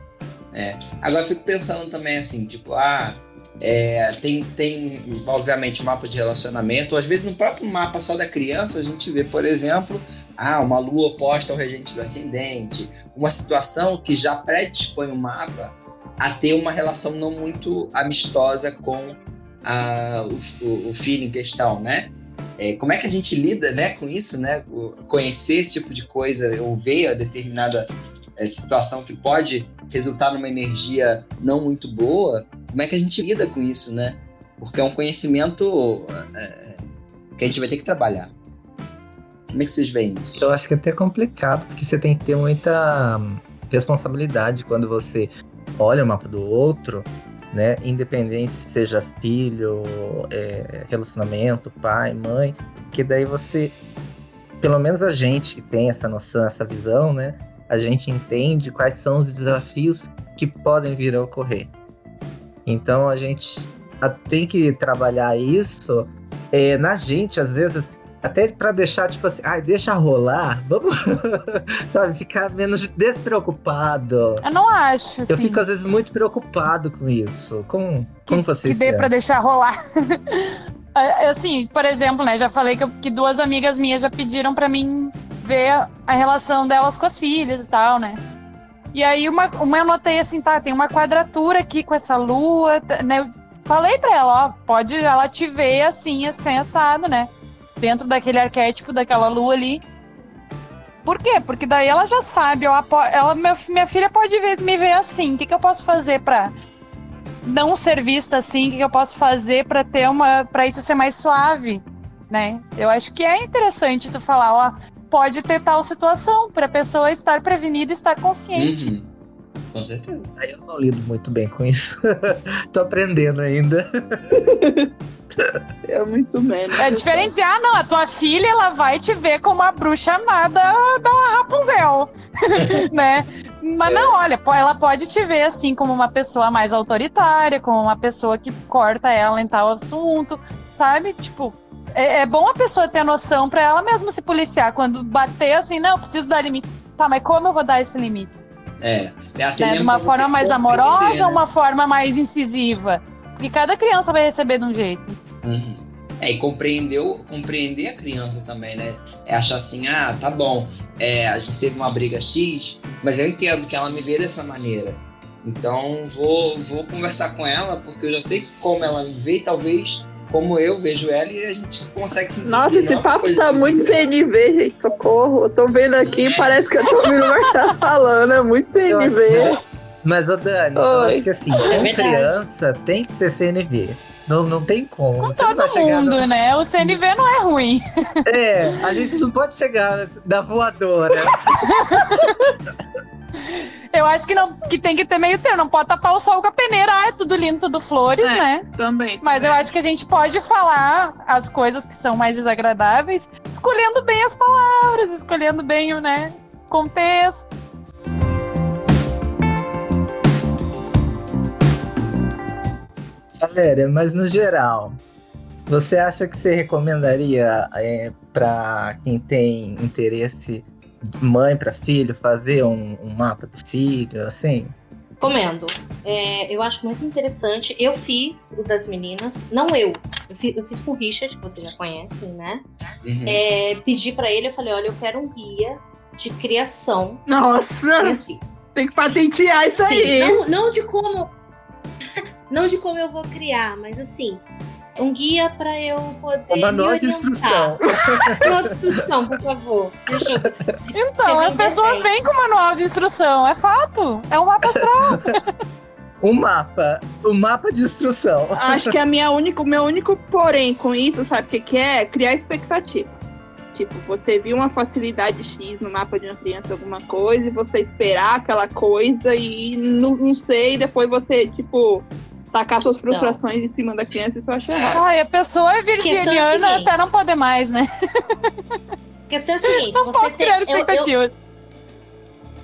Agora eu fico pensando também assim, tipo, ah, é, tem, tem, obviamente, mapa de relacionamento. Às vezes no próprio mapa só da criança, a gente vê, por exemplo, ah, uma lua oposta ao regente do ascendente, uma situação que já predispõe o mapa a ter uma relação não muito amistosa com a, o, o, o filho em questão, né? É, como é que a gente lida né, com isso, né? Conhecer esse tipo de coisa, ou ver a determinada é, situação que pode resultar numa energia não muito boa, como é que a gente lida com isso, né? Porque é um conhecimento é, que a gente vai ter que trabalhar. Como é que vocês veem isso? Eu acho que é até complicado, porque você tem que ter muita responsabilidade quando você olha o mapa do outro, né? Independente se seja filho, é, relacionamento, pai, mãe, que daí você, pelo menos a gente que tem essa noção, essa visão, né? A gente entende quais são os desafios que podem vir a ocorrer. Então a gente tem que trabalhar isso é, na gente, às vezes, até pra deixar, tipo assim, ai, deixa rolar, vamos, sabe, ficar menos despreocupado. Eu não acho, assim, Eu fico, às vezes, muito preocupado com isso. Com, como que vocês dê pra deixar rolar. É, Assim, por exemplo, né? Já falei que, eu- que duas amigas minhas já pediram pra mim ver a relação delas com as filhas e tal, né? E aí uma, uma eu notei assim, tá, tem uma quadratura aqui com essa lua, tá, né? Eu falei pra ela, ó, pode ela te ver assim, assim, assado, né? Dentro daquele arquétipo daquela lua ali. Por quê? Porque daí ela já sabe, eu apo- ela, minha, minha filha pode ver- me ver assim, o que, que eu posso fazer pra não ser vista assim, o que que eu posso fazer pra ter uma, para isso ser mais suave, né? Eu acho que é interessante tu falar, ó, pode ter tal situação pra pessoa estar prevenida, e estar consciente. Uhum. Com certeza. Aí Eu não lido muito bem com isso. Tô aprendendo ainda. É muito menos. É diferente, ah, não, a tua filha ela vai te ver como a bruxa amada da Rapunzel, né? Mas não, olha, po- ela pode te ver assim como uma pessoa mais autoritária, como uma pessoa que corta ela em tal assunto, sabe? Tipo, é, é bom a pessoa ter noção pra ela mesma se policiar. Quando bater assim, não, preciso dar limite. Tá, mas como eu vou dar esse limite? É. é Né? De uma forma mais amorosa né? ou uma forma mais incisiva? Porque cada criança vai receber de um jeito. Uhum. É, e compreendeu, compreender a criança também, né? É achar assim, ah, tá bom, é, a gente teve uma briga X, mas eu entendo que ela me vê dessa maneira. Então vou, vou conversar com ela, porque eu já sei como ela me vê e talvez como eu vejo ela e a gente consegue se. Nossa, esse é papo tá de- muito CNV, gente. Socorro. Eu tô vendo aqui, parece que eu tô ouvindo o Marcelo falando. É muito CNV. Mas, ô Dani, eu Oi. acho que assim, É criança tem que ser CNV. Não, não tem como. Com todo mundo, no- né? O CNV não é ruim. É, a gente não pode chegar da voadora. Eu acho que, não, que tem que ter meio termo. Não pode tapar o sol com a peneira. Ah, é tudo lindo, tudo flores, É. né? Também. Mas eu acho que a gente pode falar as coisas que são mais desagradáveis, escolhendo bem as palavras, escolhendo bem o né, contexto. Valéria, mas no geral, você acha que você recomendaria é, para quem tem interesse, mãe para filho, fazer um, um mapa do filho, assim? Recomendo. É, eu acho muito interessante. Eu fiz o das meninas, não eu. Eu fiz, eu fiz com o Richard, que vocês já conhecem, né? Uhum. É, pedi pra ele, eu falei, olha, eu quero um guia de criação Nossa, tem que patentear isso Sim, aí. não, não de como. Não de como eu vou criar, mas assim. Um guia pra eu poder. Um manual me de orientar. Manual de instrução, por favor. Eu- Então, as pessoas vêm com manual de instrução, é fato. É um mapa astral. Um mapa, um mapa de instrução. Acho que a minha única, o meu único porém com isso, sabe o que, que é? Criar expectativa. Tipo, você viu uma facilidade X no mapa de uma criança, alguma coisa, e você esperar aquela coisa e não, não sei, e depois você, tipo, tacar suas frustrações em cima da criança, isso eu acho errado. Ai, a pessoa é é virginiana até não poder mais, né? A questão é a seguinte: Não você posso tem, criar eu- eu, expectativas.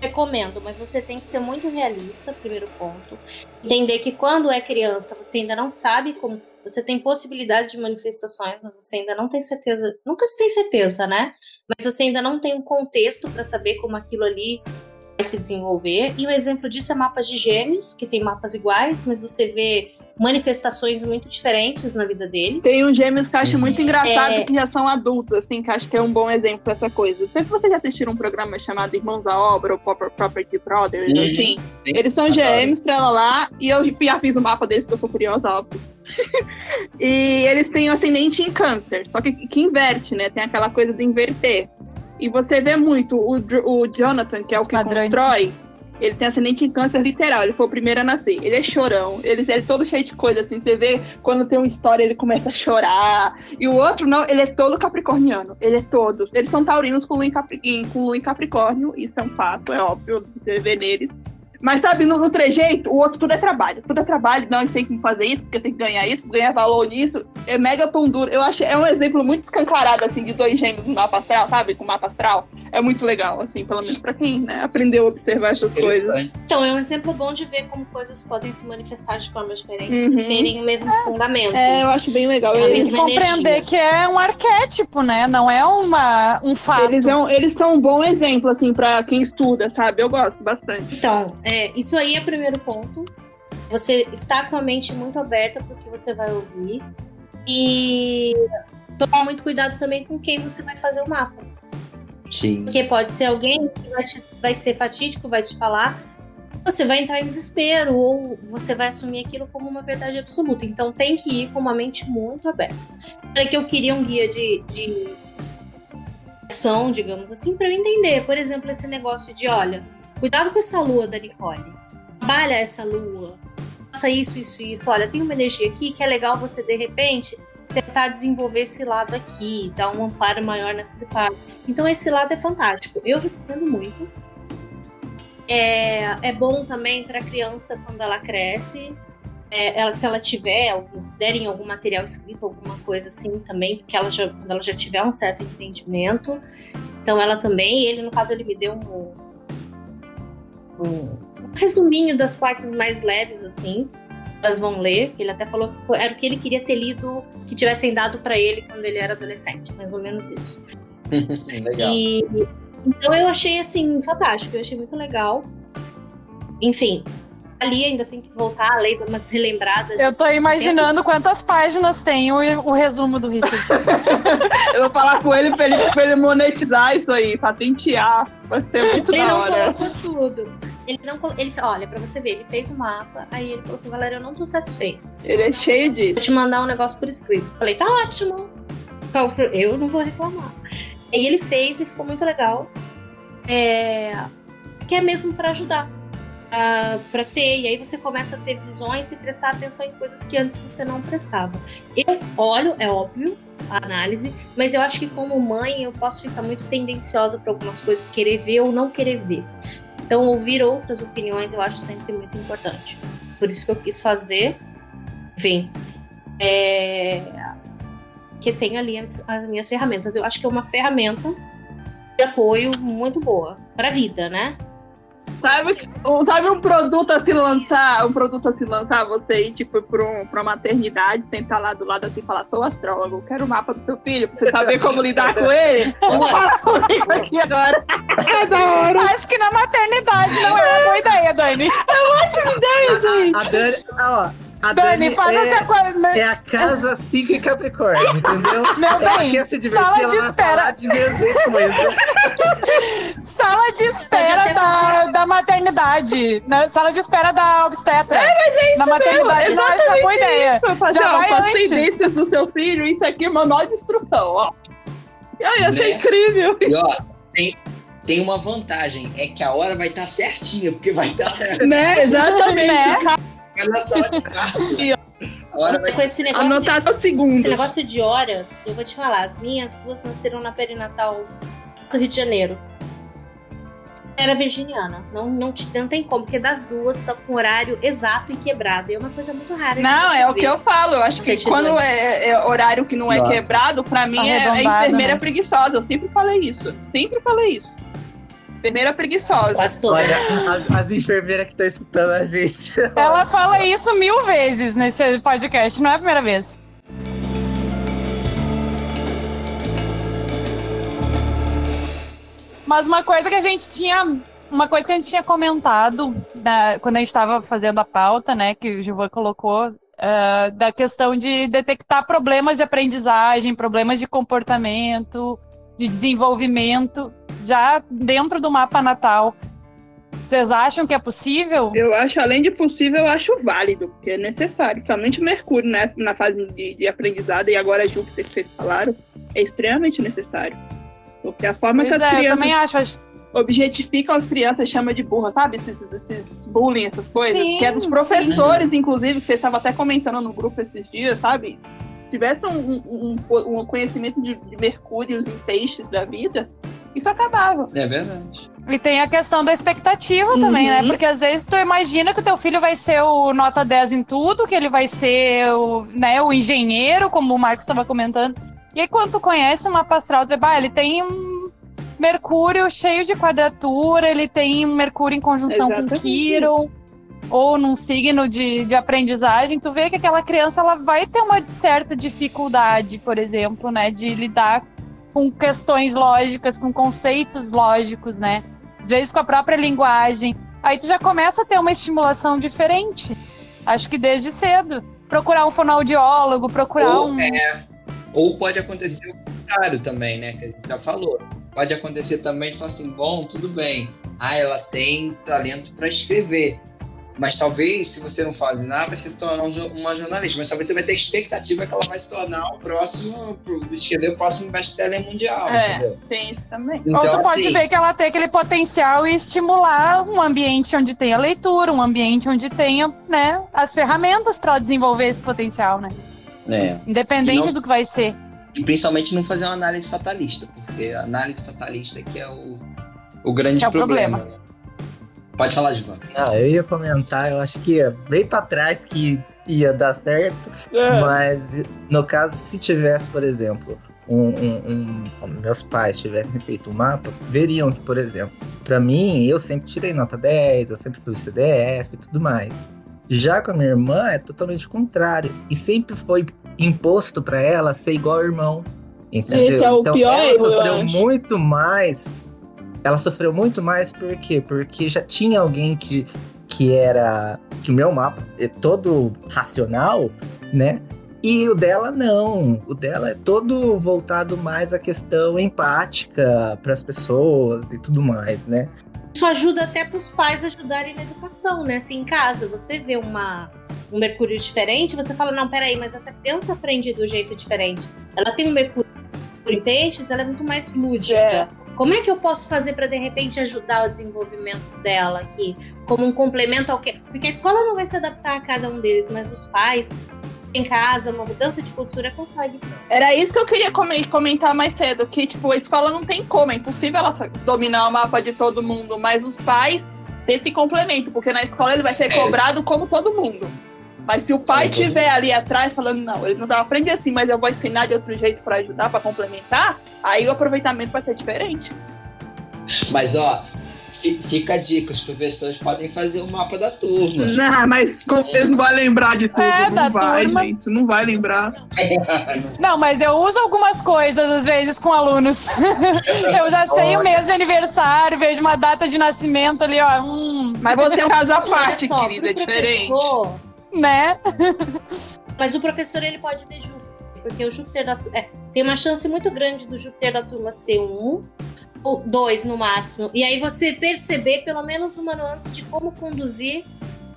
recomendo, mas você tem que ser muito realista, primeiro ponto. Entender que quando é criança, você ainda não sabe como. Você tem possibilidades de manifestações, mas você ainda não tem certeza. Nunca se tem certeza, né? Mas você ainda não tem um contexto para saber como aquilo ali se desenvolver. E um exemplo disso é mapas de gêmeos, que tem mapas iguais, mas você vê manifestações muito diferentes na vida deles. Tem uns gêmeos que eu acho Uhum. muito engraçado É. que já são adultos, assim, que eu acho que é um bom exemplo dessa coisa. Não sei se vocês já assistiram um programa chamado Irmãos à Obra ou Proper- Property Brothers, Uhum. assim. Sim. Eles são gêmeos, trela lá, e eu já fiz o mapa deles, porque eu sou curiosa, óbvio. e eles têm o ascendente em câncer, só que, que inverte, né? Tem aquela coisa de inverter. E você vê muito o, o Jonathan, que é Os o que padrões. constrói, ele tem ascendente em câncer literal, ele foi o primeiro a nascer. Ele é chorão, ele, ele é todo cheio de coisa, assim. Você vê quando tem uma história, ele começa a chorar. E o outro, não, ele é todo capricorniano. Ele é todo. Eles são taurinos com lua em, Capri, em- com lua em Capricórnio, isso é um fato, é óbvio, você vê neles. Mas sabe, no, no trejeito, o outro tudo é trabalho. Tudo é trabalho, não, a gente tem que fazer isso, porque tem que ganhar isso, ganhar valor nisso. É mega pão duro. Eu acho é um exemplo muito escancarado, assim, de dois gêmeos no mapa astral, sabe? Com mapa astral. É muito legal, assim, pelo menos pra quem né, aprendeu a observar essas coisas. Então, é um exemplo bom de ver como coisas podem se manifestar de formas diferentes Uhum. e terem o mesmo fundamento. É, eu acho bem legal. É mesma compreender energia. que é um arquétipo, né? Não é uma, um fato. eles, é um- eles são um bom exemplo, assim, pra quem estuda, sabe? Eu gosto bastante. Então, é, isso aí é o primeiro ponto. Você está com a mente muito aberta porque você vai ouvir. E tomar muito cuidado também com quem você vai fazer o mapa. Sim. Porque pode ser alguém que vai, te- vai ser fatídico, vai te falar. Você vai entrar em desespero ou você vai assumir aquilo como uma verdade absoluta. Então tem que ir com uma mente muito aberta. Falei que eu queria um guia de, de ação, digamos assim, para eu entender. Por exemplo, esse negócio de, olha, cuidado com essa lua da Nicole. Trabalha essa lua. Faça isso, isso, isso. Olha, tem uma energia aqui que é legal você, de repente, tentar desenvolver esse lado aqui, dar um amparo maior nesse parte. Então esse lado é fantástico. Eu recomendo muito. É, é bom também para a criança quando ela cresce. É, ela, se ela tiver, ou se derem algum material escrito, alguma coisa assim também, porque ela já, quando ela já tiver um certo entendimento. Então ela também, ele no caso ele me deu um, um resuminho das partes mais leves assim. elas vão ler. Ele até falou que foi, era o que ele queria ter lido, que tivessem dado para ele quando ele era adolescente, mais ou menos isso. Legal. E então eu achei assim fantástico, eu achei muito legal. Enfim, ali ainda tem que voltar a ler umas relembradas. Eu tô imaginando quantas páginas tem o, o resumo do Richard. Eu vou falar com ele pra, ele pra ele monetizar isso aí, patentear. Vai ser muito Ele da não hora. colocou tudo. Ele não ele olha, pra você ver, ele fez o mapa, aí ele falou assim, galera, eu não tô satisfeito. Ele é cheio Vou te disso. mandar um negócio por escrito. Falei, tá ótimo. Eu não vou reclamar. E ele fez e ficou muito legal. É... Que é mesmo pra ajudar. Ah, pra ter. E aí você começa a ter visões e prestar atenção em coisas que antes você não prestava. Eu olho, é óbvio, a análise, mas eu acho que como mãe eu posso ficar muito tendenciosa para algumas coisas, querer ver ou não querer ver. Então, ouvir outras opiniões eu acho sempre muito importante. Por isso que eu quis fazer. Enfim, é, que tem ali as, as minhas ferramentas. Eu acho que é uma ferramenta de apoio muito boa para a vida, né? Sabe, um- sabe um produto a se lançar, um produto a se lançar, você ir, tipo, pra, um, pra uma maternidade, sentar lá do lado assim e falar, sou astrólogo, quero o mapa do seu filho, pra você saber como lidar com ele. Vamos falar comigo aqui agora. É da hora. Acho que na maternidade não é uma boa ideia, Dani. A Dani, ó, a Dani, Dani faz é, essa coisa. né? é a casa 5 em Capricórnio, entendeu? Meu Ela bem, quer se divertir, sala de espera. de. Sala de espera da, da maternidade. Na, sala de espera da obstetra. Na maternidade não acho uma boa ideia. Fazer, Já ó, vai antes. tendências do seu filho, isso aqui é manual de instrução, ó. Ai, ia ser Né? incrível. E ó, tem, tem uma vantagem, é que a hora vai estar certinha, porque vai estar Né? Exatamente. Né? Na sala de hora vai Com esse negócio, Anotado segundos. esse negócio de hora, eu vou te falar, as minhas duas nasceram na perinatal do Rio de Janeiro. Era virginiana. Não, não, te- não tem como, porque das duas estão com horário exato e quebrado. E é uma coisa muito rara. Não, é o que eu falo. Eu acho que quando é, é horário que não é Nossa. quebrado, pra mim é, é Arredondado, enfermeira né? preguiçosa. Eu sempre falei isso. Sempre falei isso. Enfermeira preguiçosa. Quase todas. Olha, as, as enfermeiras que estão escutando a gente. Ela fala isso mil vezes nesse podcast, não é a primeira vez. Mas uma coisa que a gente tinha. Uma coisa que a gente tinha comentado na- quando a gente estava fazendo a pauta, né, que o Gilvan colocou, ah, da questão de detectar problemas de aprendizagem, problemas de comportamento, de desenvolvimento, já dentro do mapa natal. Vocês acham que é possível? Eu acho, além de possível, eu acho válido, porque é necessário. Somente o Mercúrio, né, na fase de, de aprendizado, e agora Júpiter, que vocês falaram, é extremamente necessário. Porque a forma Pois que as é, eu crianças também acho. acho- objetificam as crianças, chama de burra, sabe? Esses, esses bullying, essas coisas. Sim, que é dos sim. professores, inclusive, que você estava até comentando no grupo esses dias, sabe? Tivesse um, um, um- um conhecimento de, de mercúrios em peixes da vida, isso acabava. É verdade. E tem a questão da expectativa também, né? Uhum. Porque às vezes tu imagina que o teu filho vai ser o nota 10 em tudo, que ele vai ser o, né, o engenheiro, como o Marcos estava comentando. E aí quando tu conhece uma astral, tu vê, bah, ele tem um Mercúrio cheio de quadratura, ele tem um Mercúrio em conjunção Exatamente com Quiron, ou num signo de, de aprendizagem, tu vê que aquela criança ela vai ter uma certa dificuldade, por exemplo, né? De lidar com questões lógicas, com conceitos lógicos, né? Às vezes com a própria linguagem. Aí tu já começa a ter uma estimulação diferente. Acho que desde cedo. Procurar um fonoaudiólogo, procurar Ou, um. é, ou pode acontecer o contrário também, né? Que a gente já falou. Pode acontecer também de falar assim, bom, tudo bem. Ah, ela tem talento para escrever. Mas talvez, se você não faz nada, vai se tornar um uma jornalista. Mas talvez você vai ter expectativa que ela vai se tornar o próximo, escrever o próximo best-seller mundial, É. entendeu? Tem isso também. Ou tu Então, pode assim, ver que ela tem aquele potencial e estimular um ambiente onde tenha leitura, um ambiente onde tenha, né, as ferramentas para desenvolver esse potencial, né? é. Independente não- do que vai ser. E principalmente não fazer uma análise fatalista, porque a análise fatalista que é o, o grande Que é o problema. problema. né? Pode falar, Givan. Ah, eu ia comentar, eu acho que ia bem pra trás que ia dar certo, É. mas no caso, se tivesse, por exemplo, um, um- um- meus pais tivessem feito um mapa, veriam que, por exemplo, pra mim, eu sempre tirei nota 10, eu sempre fui CDF e tudo mais. Já com a minha irmã é totalmente o contrário. E sempre foi imposto para ela ser igual ao irmão. Entendeu? Esse é o então, pior ela erro, eu sofreu acho. muito mais. Ela sofreu muito mais por quê? Porque já tinha alguém que, que era. Que o meu mapa é todo racional, né? E o dela não. O dela é todo voltado mais à questão empática para as pessoas e tudo mais, né? Isso ajuda até para os pais ajudarem na educação, né? Assim, em casa, você vê uma, um mercúrio diferente, você fala, não, peraí, mas essa criança aprende do jeito diferente. Ela tem um mercúrio em peixes, ela é muito mais lúdica. É. Como é que eu posso fazer para de repente ajudar o desenvolvimento dela aqui, como um complemento ao que? Porque a escola não vai se adaptar a cada um deles, mas os pais em casa, uma mudança de postura consegue. Era isso que eu queria come- comentar mais cedo, que tipo, a escola não tem como, é impossível ela dominar o mapa de todo mundo, mas os pais têm esse complemento, porque na escola ele vai ser É, cobrado como todo mundo. Mas se o pai estiver ali atrás falando, não, ele não dá aprender assim, mas eu vou ensinar de outro jeito pra ajudar, pra complementar, aí o aproveitamento vai ser diferente. Mas ó, fi- fica a dica, os professores podem fazer o mapa da turma. Não, mas eles não vão lembrar de tudo, É, da não vai, turma. gente, não vai lembrar. Não, mas eu uso algumas coisas às vezes com alunos. eu já sei o mês de aniversário, vejo uma data de nascimento ali, ó. Hum, Mas você é um caso à Olha parte, querida, é diferente. professor, né? Mas o professor ele pode ver Júpiter, porque o Júpiter da é, tem uma chance muito grande do Júpiter da turma ser um ou dois no máximo. E aí você perceber pelo menos uma nuance de como conduzir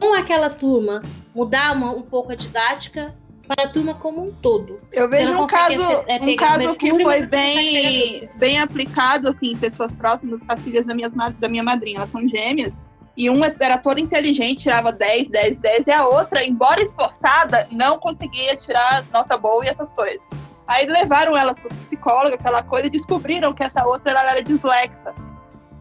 com aquela turma, mudar uma- um pouco a didática para a turma como um todo. Eu vejo um caso, é, um caso que foi bem, bem aplicado assim, em pessoas próximas, as filhas da minha, da minha madrinha, elas são gêmeas. E uma era toda inteligente, tirava 10, 10, 10, e a outra, embora esforçada, não conseguia tirar nota boa e essas coisas. Aí levaram elas para psicóloga, aquela coisa, e descobriram que essa outra ela era dislexa.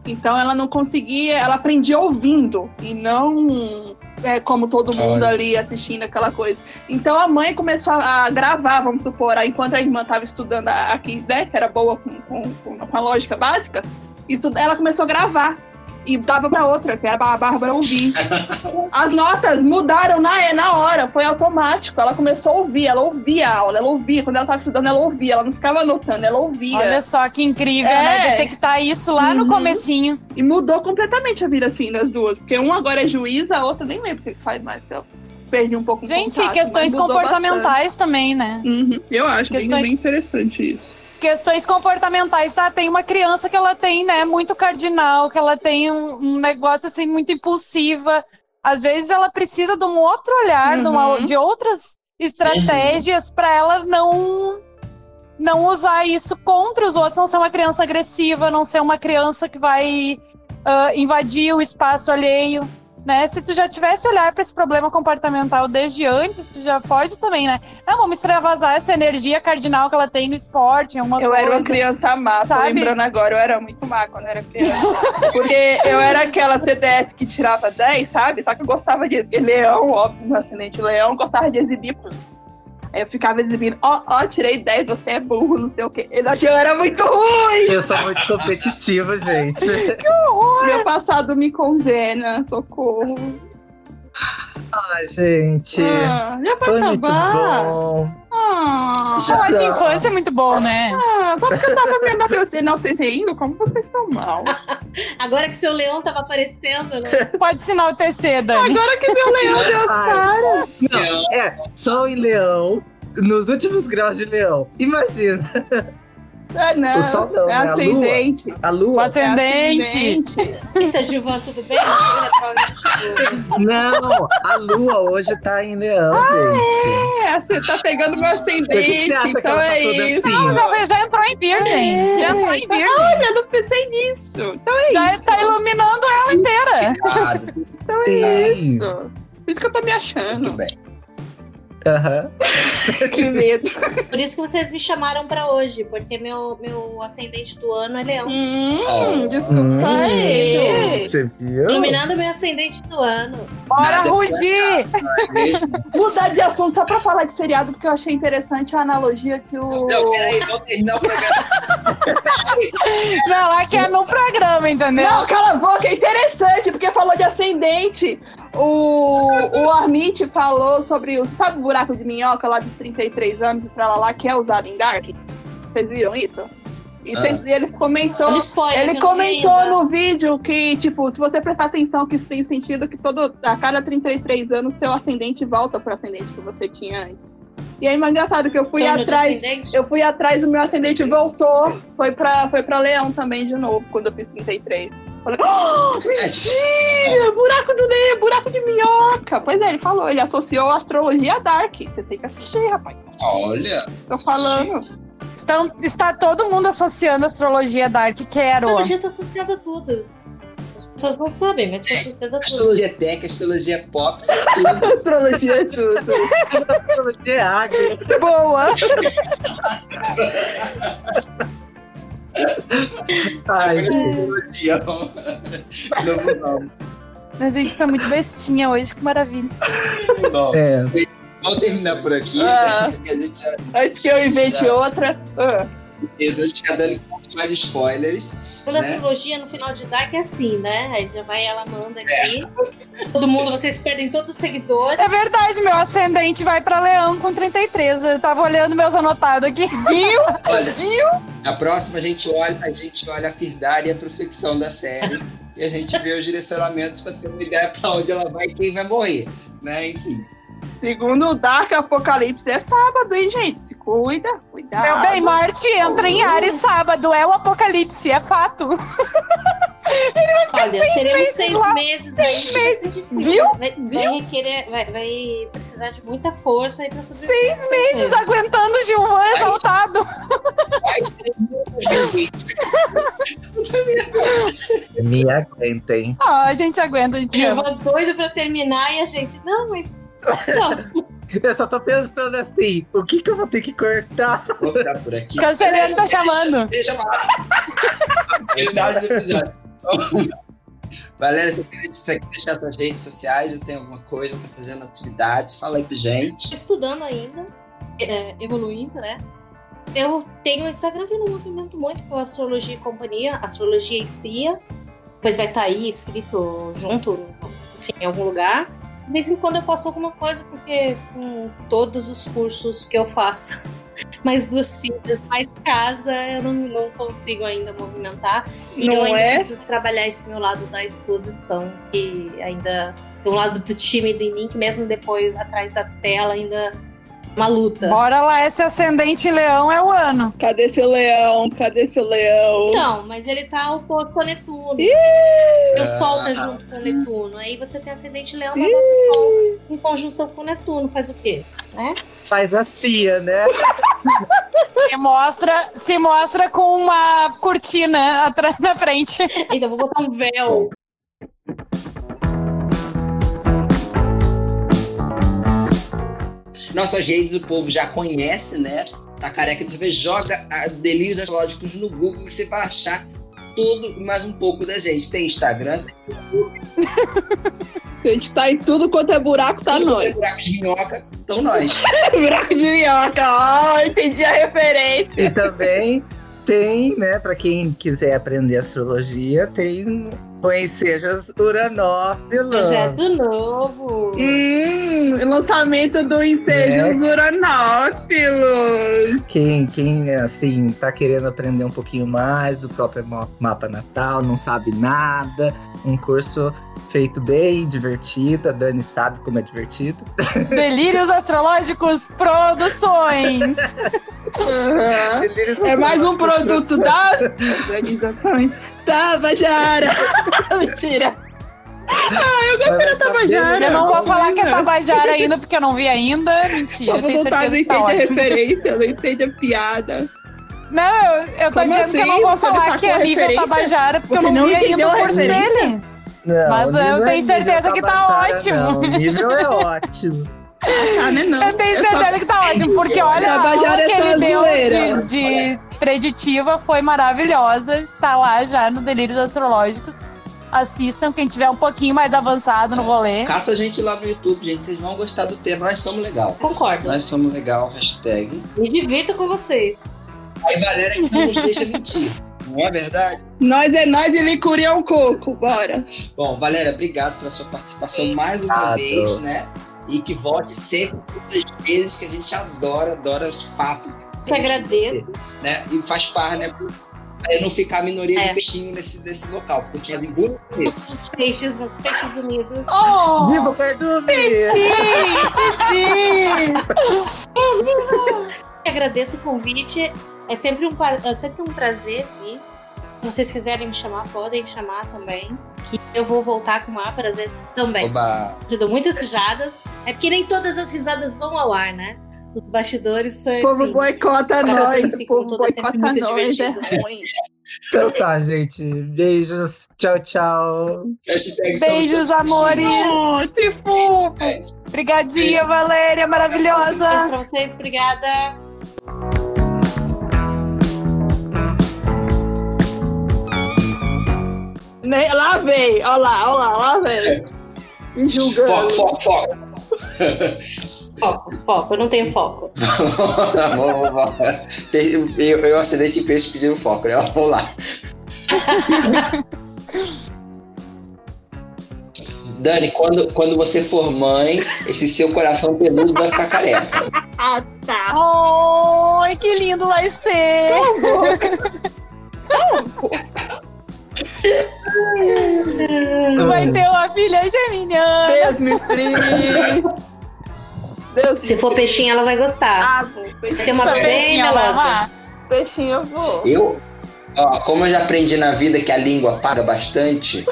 Então ela não conseguia, ela aprendia ouvindo e não é, como todo mundo Olha. ali assistindo aquela coisa. Então a mãe começou a, a gravar, vamos supor, aí, enquanto a irmã estava estudando a- aqui, né, que era boa com, com, com- a lógica básica, estu- ela começou a gravar. E dava pra outra, que era a Bárbara ouvir. As notas mudaram na, na hora, foi automático. Ela começou a ouvir, ela ouvia a aula, ela ouvia. Quando ela estava estudando, ela ouvia, ela não ficava anotando, ela ouvia. Olha só que incrível, É. né? Detectar isso lá no Uhum. comecinho. E mudou completamente a vida, assim, das duas. Porque um agora é juiz, a outra nem lembro o que faz mais. Eu perdi um pouco Gente, contato, questões comportamentais também, né? bastante. Uhum. Eu acho bem- Questões- bem interessante isso. Questões comportamentais, ah, tem uma criança que ela tem, né, muito cardinal, que ela tem um, um negócio assim muito impulsiva. Às vezes ela precisa de um outro olhar, de, uma- Uhum. de outras estratégias para ela não não usar isso contra os outros, não ser uma criança agressiva, não ser uma criança que vai ah, invadir o espaço alheio. Né? Se tu já tivesse olhar para esse problema comportamental desde antes, tu já pode também, né? Não, vamos extravasar essa energia cardinal que ela tem no esporte, em uma Eu era uma coisa. criança má, tô Sabe? lembrando agora, eu era muito má quando era criança. Porque eu era aquela CDF que tirava 10, sabe? Só que eu gostava de de leão, óbvio, no acidente leão, gostava de exibir. Aí eu ficava exibindo, ó, ó, tirei 10, você é burro, não sei o quê. Ele achou que eu era muito ruim. Eu sou muito competitivo, gente. Meu passado me condena, socorro. Ai, gente. Ah, já Foi muito acabar. bom. Ah, Já- Falar de infância é muito bom, né? ah, só porque eu tava me enaltecendo, enaltecendo, como vocês são mal. Agora que seu leão tava aparecendo, né? Pode se enaltecer, Dani. Agora que meu leão deu as caras. Não, é, sol em leão, nos últimos graus de leão. Imagina, É, não, O sol não, é né? A ascendente. a O lua. ascendente. Eita, Gilvan, tudo bem? O chegou. Não, a lua hoje tá em leão, gente. É, você tá pegando meu ascendente, então tá é isso. assim? Já, já entrou em virgem. Já entrou em virgem. Olha, eu não pensei nisso. Então é Já isso. tá iluminando ela inteira. Cuidado. Então é Tem. isso. Por isso que eu tô me achando. Muito bem. Aham. Que medo. Por isso que vocês me chamaram pra hoje, porque meu, meu ascendente do ano é leão. Hum, Oh. desculpa Hum. aí. Você viu? Iluminando meu ascendente do ano. Bora Nada rugir! Mudar de assunto só pra falar de seriado, porque eu achei interessante a analogia que o. Não, peraí, vamos terminar o programa. Não, lá que é no programa, entendeu? Não, cala a boca, é interessante, porque falou de ascendente. o, o Armit falou sobre o. Sabe o buraco de minhoca lá dos 33 anos, o tralalá, que é usado em Dark? Vocês viram isso? E Ah. vocês- ele comentou. O spoiler, Ele comentou no vídeo que, tipo, se você prestar atenção que isso tem sentido, que todo, a cada 33 anos seu ascendente volta pro ascendente que você tinha antes. E aí, mais engraçado que eu fui atrás. Eu fui atrás, o meu ascendente voltou. Foi pra, foi pra Leão também de novo, quando eu fiz 33. Falei, oh, mentira! Buraco do Ney, buraco de minhoca! Pois é, ele falou, ele associou a astrologia a Dark. Vocês têm que assistir, rapaz. Olha, Tô falando. Estão, está todo mundo associando a astrologia Dark, A quero. astrologia tá associada a tudo. As pessoas não sabem, mas tá associada a tudo. astrologia tech, astrologia pop, tudo. Astrologia é tudo. Astrologia águia. Boa! Ai, gente. astrologia. Novo nome. A gente tá muito bestinha hoje, que maravilha. Bom, É. vamos terminar por aqui. Ah. gente já Antes que eu invente outra. Ah. a gente já dando mais spoilers. Quando a né? astrologia no final de Dark é assim, né? Aí já vai, ela manda aqui. Todo mundo, vocês perdem todos os seguidores. É verdade, meu ascendente vai pra Leão com 33. Eu tava olhando meus anotados aqui. Viu? Olha, na próxima a gente olha, a gente olha a firdade e a perfeição da série. e a gente vê os direcionamentos para ter uma ideia para onde ela vai e quem vai morrer. Né? Enfim. Segundo o Dark Apocalipse é sábado, hein, gente? Cuida, cuidado. Meu bem, Marte entra em Ares sábado. É o apocalipse, é fato. Olha, teremos seis lá. meses aí. Seis vai ser difícil. Viu? Vai, vai requerer, vai, vai precisar de muita força aí pra sobreviver. Seis meses aguentando o Gilvan exaltado. Vai. Me aguentem. Ah, a gente aguenta, a gente. Gilvan doido pra terminar e a gente. Não, mas. Não, Eu só tô pensando assim, o que que eu vou ter que cortar? Vou ficar por aqui. Cancelando tá chamando. Deixa lá. Verdade do episódio. Valéria, você quer deixar suas redes sociais? Já tem alguma coisa? Tá fazendo atividades? Fala aí com gente. estudando ainda, é, evoluindo, né? Eu tenho um Instagram que eu não movimento muito com Astrologia e Companhia, Astrologia e CIA. Depois vai estar aí escrito junto, enfim, em algum lugar. De vez em quando eu posto alguma coisa, porque com todos os cursos que eu faço, mais duas filhas, mais casa, eu não, não consigo ainda movimentar. E eu Não ainda é? preciso trabalhar esse meu lado da exposição, que ainda tem um lado do tímido em mim, que mesmo depois, atrás da tela, ainda uma luta. Bora lá, esse ascendente leão é o ano. Cadê seu leão? Cadê seu leão? Então, mas ele tá oposto com Netuno. Ih! Eu solta junto com Netuno. Aí você tem ascendente leão, mas o sol em conjunção com Netuno. Faz o quê? Né? Faz a CIA, né? Se mostra, se mostra com uma cortina atrás na frente. Então, vou botar um véu. Nossas redes o povo já conhece, né? Tá careca de saber. Joga a Delírios Astrológicos no Google que você vai achar tudo e mais um pouco da gente. Tem Instagram, Se a gente tá em tudo quanto é buraco, tá tudo nós. tem buraco de minhoca, então nós. buraco de minhoca, ó, entendi a referência. E também tem, né, pra quem quiser aprender astrologia, tem o Ensejas Uranófilo. Projeto novo. Hum, lançamento do Ensejos Uranófilos. Quem, quem, assim, tá querendo aprender um pouquinho mais do próprio ma- mapa natal, não sabe nada, um curso feito bem divertido, a Dani sabe como é divertido. Delírios Astrológicos Produções. Aham. É mais um produto das organizações Tabajara. Mentira. da Tabajara. Eu não vou falar que é Tabajara ainda, porque eu não vi ainda. Mentira, Todo mundo tá, não que tá entende a referência, não entende a piada. Não, eu, eu tô Como dizendo que eu assim? não vou Você não falar que é a nível? Tabajara, porque eu Você não, não vi ainda o a curso dele. Não, Mas eu é tenho certeza que tá Tabajara, ótimo. Não, o nível é ótimo. Ah, né, não. Eu tenho É só- certeza que tá ótimo, porque olha, a aula é que ele deu de, de preditiva foi maravilhosa. Tá lá já no Delírios Astrológicos. Assistam, quem tiver um pouquinho mais avançado no rolê. Caça a gente lá no YouTube, gente. Vocês vão gostar do tema. Nós somos legal. Concordo. Nós somos legal, hashtag. Me divirto com vocês. Aí Valéria que não nos deixa mentir. não é verdade? Nós é nós e licuria é um coco, bora. Bom, Valéria, obrigado pela sua participação mais uma vez, né? E que volte sempre muitas vezes, que a gente adora, adora os papos. Te agradeço. né? E faz parte, né? Pra não ficar a minoria É. de peixinho nesse, nesse local, porque tinha em muito Os, os peixes, os peixes unidos. Oh, Viva o cardume! sim! Eu agradeço o convite. É sempre um, é sempre um prazer vir. Se vocês quiserem me chamar, podem me chamar também. Que eu vou voltar com o maior prazer também. Oba. Eu dou muitas risadas. É porque nem todas as risadas vão ao ar, né? Os bastidores são O povo assim. boicota nós, o povo boicota nós, é divertido. ruim. Então tá, gente. Beijos. Tchau, tchau. Beijos, amores. Fofo! peixinhos. Obrigadinha, Valéria, Beijo maravilhosa. pra vocês, obrigada. Lá vem, ó lá, ó lá, lá vem. Me julgando. Foco, foco, foco. Foco, foco, eu não tenho foco. Vamos, vamos. Eu, eu, eu acidente peixe pedindo foco, né? Vamos lá. Dani, quando, quando você for mãe, esse seu coração peludo vai ficar careca. Ah, tá. Ai, que lindo vai ser. Tu vai ter uma filha geminiana. Deus me livre. Deus Se me for livre. peixinho, ela vai gostar. Ah, vou. Tem Peixinho, uma bem Peixinho, ela vai melosa. amar. peixinho eu vou. Eu, ó, como eu já aprendi na vida que a língua paga bastante,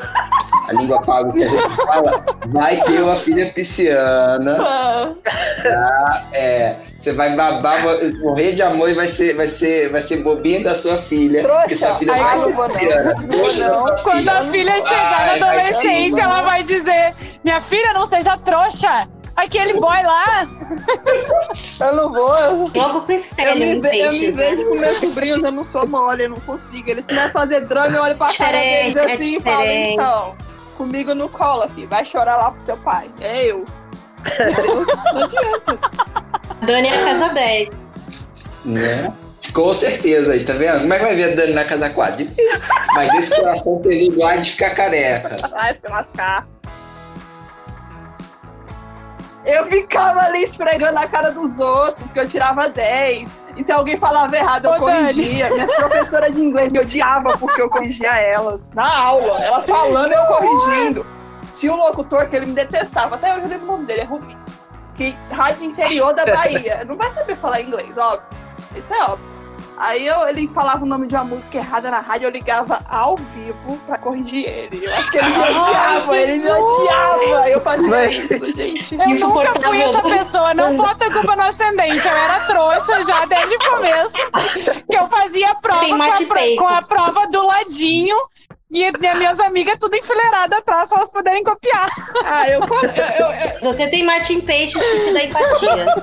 a língua paga o que a gente fala, vai ter uma filha pisciana. Ah, É, você vai babar, morrer de amor e vai ser, vai ser, vai ser bobinho da sua filha. Trouxa. Porque sua filha Ai, vai ser pisciana. Quando filha. a filha chegar Ai, na adolescência, ela vai dizer: Minha filha, não seja trouxa. Aquele boy lá. eu não vou. Eu, Logo com eu, estélio me, ve- eu me peixes, né? vejo com meus sobrinhos, eu não sou mole, eu não consigo. Eles começam a fazer drama, eu olho pra cara deles é assim e falo, então, comigo não cola, filho. Vai chorar lá pro teu pai. É eu. Não adianta. Dani é a casa 10. Né? Com certeza aí, tá vendo? Como é que vai ver a Dani na casa 4? Difícil. Mas esse coração peludo há de ficar careca. Vai se lascar. Eu ficava ali esfregando a cara dos outros, que eu tirava 10. E se alguém falava errado, eu Ô, Dani. corrigia. Minhas professoras de inglês me odiavam porque eu corrigia elas. Na aula, elas falando eu corrigindo. Tinha um locutor que ele me detestava. Até hoje eu lembro o nome dele, é Rubinho. Que rádio interior da Bahia. Não vai saber falar inglês, óbvio. Isso é óbvio. Aí eu- ele falava o nome de uma música errada na rádio, eu ligava ao vivo pra corrigir ele. Eu acho que ele me Ai, odiava, ele me odiava. Eu fazia Mas- isso, gente. Eu nunca Insuportável. fui essa pessoa. Não bota a culpa no ascendente. Eu era trouxa já desde o começo. Que eu fazia prova com a, pro- com a prova do ladinho. E as minhas amigas tudo enfileiradas atrás pra elas poderem copiar. Ah, eu, eu, eu, eu- Você tem Martin Peixes que te dá empatia.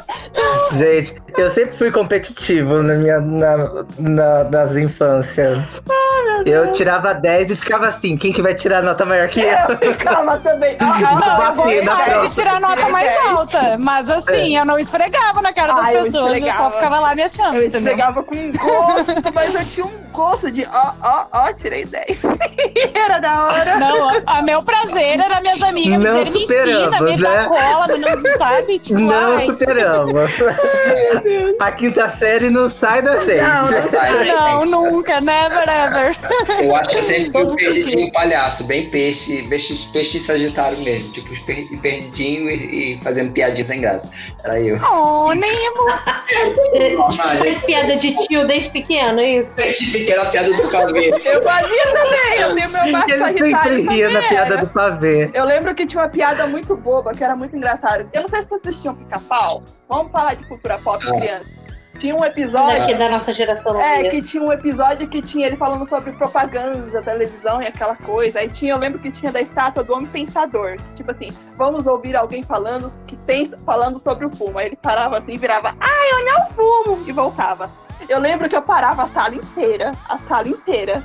Gente, eu sempre fui competitivo na minha, na, na- nas infâncias. Eu tirava 10 e ficava assim, quem que vai tirar nota maior que eu? eu ficava também. Ah, Não, eu Batendo, gostava pronto. de tirar nota mais alta. Mas assim, eu não esfregava na cara das Ah, eu pessoas. Eu só esfregava. ficava lá me achando, Eu entendeu? entregava com gosto, mas eu tinha um gosto de ó, ó, ó, tirei 10. Era da hora. Não, a meu prazer era minhas amigas me Não dizerem, me ensina, me dá né? cola, me não sabe? Tipo, Não ai. superamos. A quinta série não sai da gente. Não, não Não, nunca, never ever. Eu acho que eu sempre perdidinho um palhaço, bem peixe, peixe, peixe sagitário mesmo. Tipo, per- perdidinho e, e fazendo piadinha sem graça. Era eu. Oh, Nemo. Faz piada de tio desde pequeno, é isso? Sempre fiquei na piada do pavê. Eu fazia também, eu tenho meu Sim, Sagitário ria na piada era. do pavê. Eu lembro que tinha uma piada muito boba, que era muito engraçada. Eu não sei se vocês assistiam Pica-Pau. Vamos falar de cultura pop Ah. criança. Tinha um episódio... Daqui da nossa geração não É, que tinha um episódio que tinha ele falando sobre propaganda, televisão e aquela coisa. Aí tinha, eu lembro que tinha da estátua do homem pensador. Tipo assim, vamos ouvir alguém falando que pensa, falando sobre o fumo. Aí ele parava assim e virava, ah, eu não fumo! E voltava. Eu lembro que eu parava a sala inteira, a sala inteira.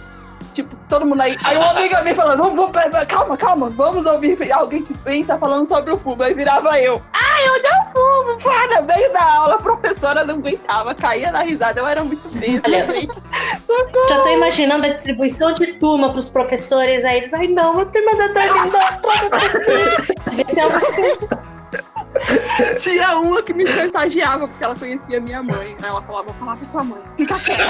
Tipo, todo mundo aí. Aí uma amiga me falando, vamos, vamos, calma, calma, vamos ouvir alguém que pensa falando sobre o fumo. Aí virava eu, ah, eu fumo? Para, veio da aula, a professora não aguentava, caía na risada, eu era muito besta, gente. Já tô imaginando a distribuição de turma pros professores aí. Eles, ai não, a turma da Dani não, ser algo assim. Tinha uma que me chantageava porque ela conhecia minha mãe. Aí ela falava, vou falar pra sua mãe. Fica quieta.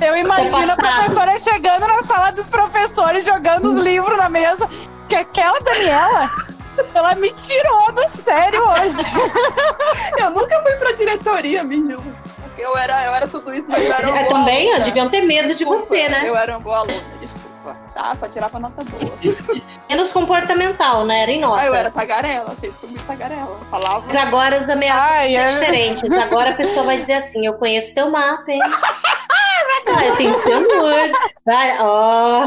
Eu imagino a professora chegando na sala dos professores, jogando os livros na mesa. Que aquela Daniela, ela me tirou do sério hoje. Eu nunca fui pra diretoria, me julgo. Porque eu era, eu era tudo isso, mas eu era uma É, boa também, aluna. deviam ter medo de Desculpa, você, né? Eu era uma boa aluna, desculpa. Tá, só tirava nota boa. Menos comportamental, né? Era em nota. Aí eu era tagarela, sempre fui muito tagarela. Eu Falava. Mas agora as ameaças Ai, são é. diferentes. Agora a pessoa vai dizer assim: eu conheço teu mapa, hein? Ah, eu tenho seu amor. Vai, ó.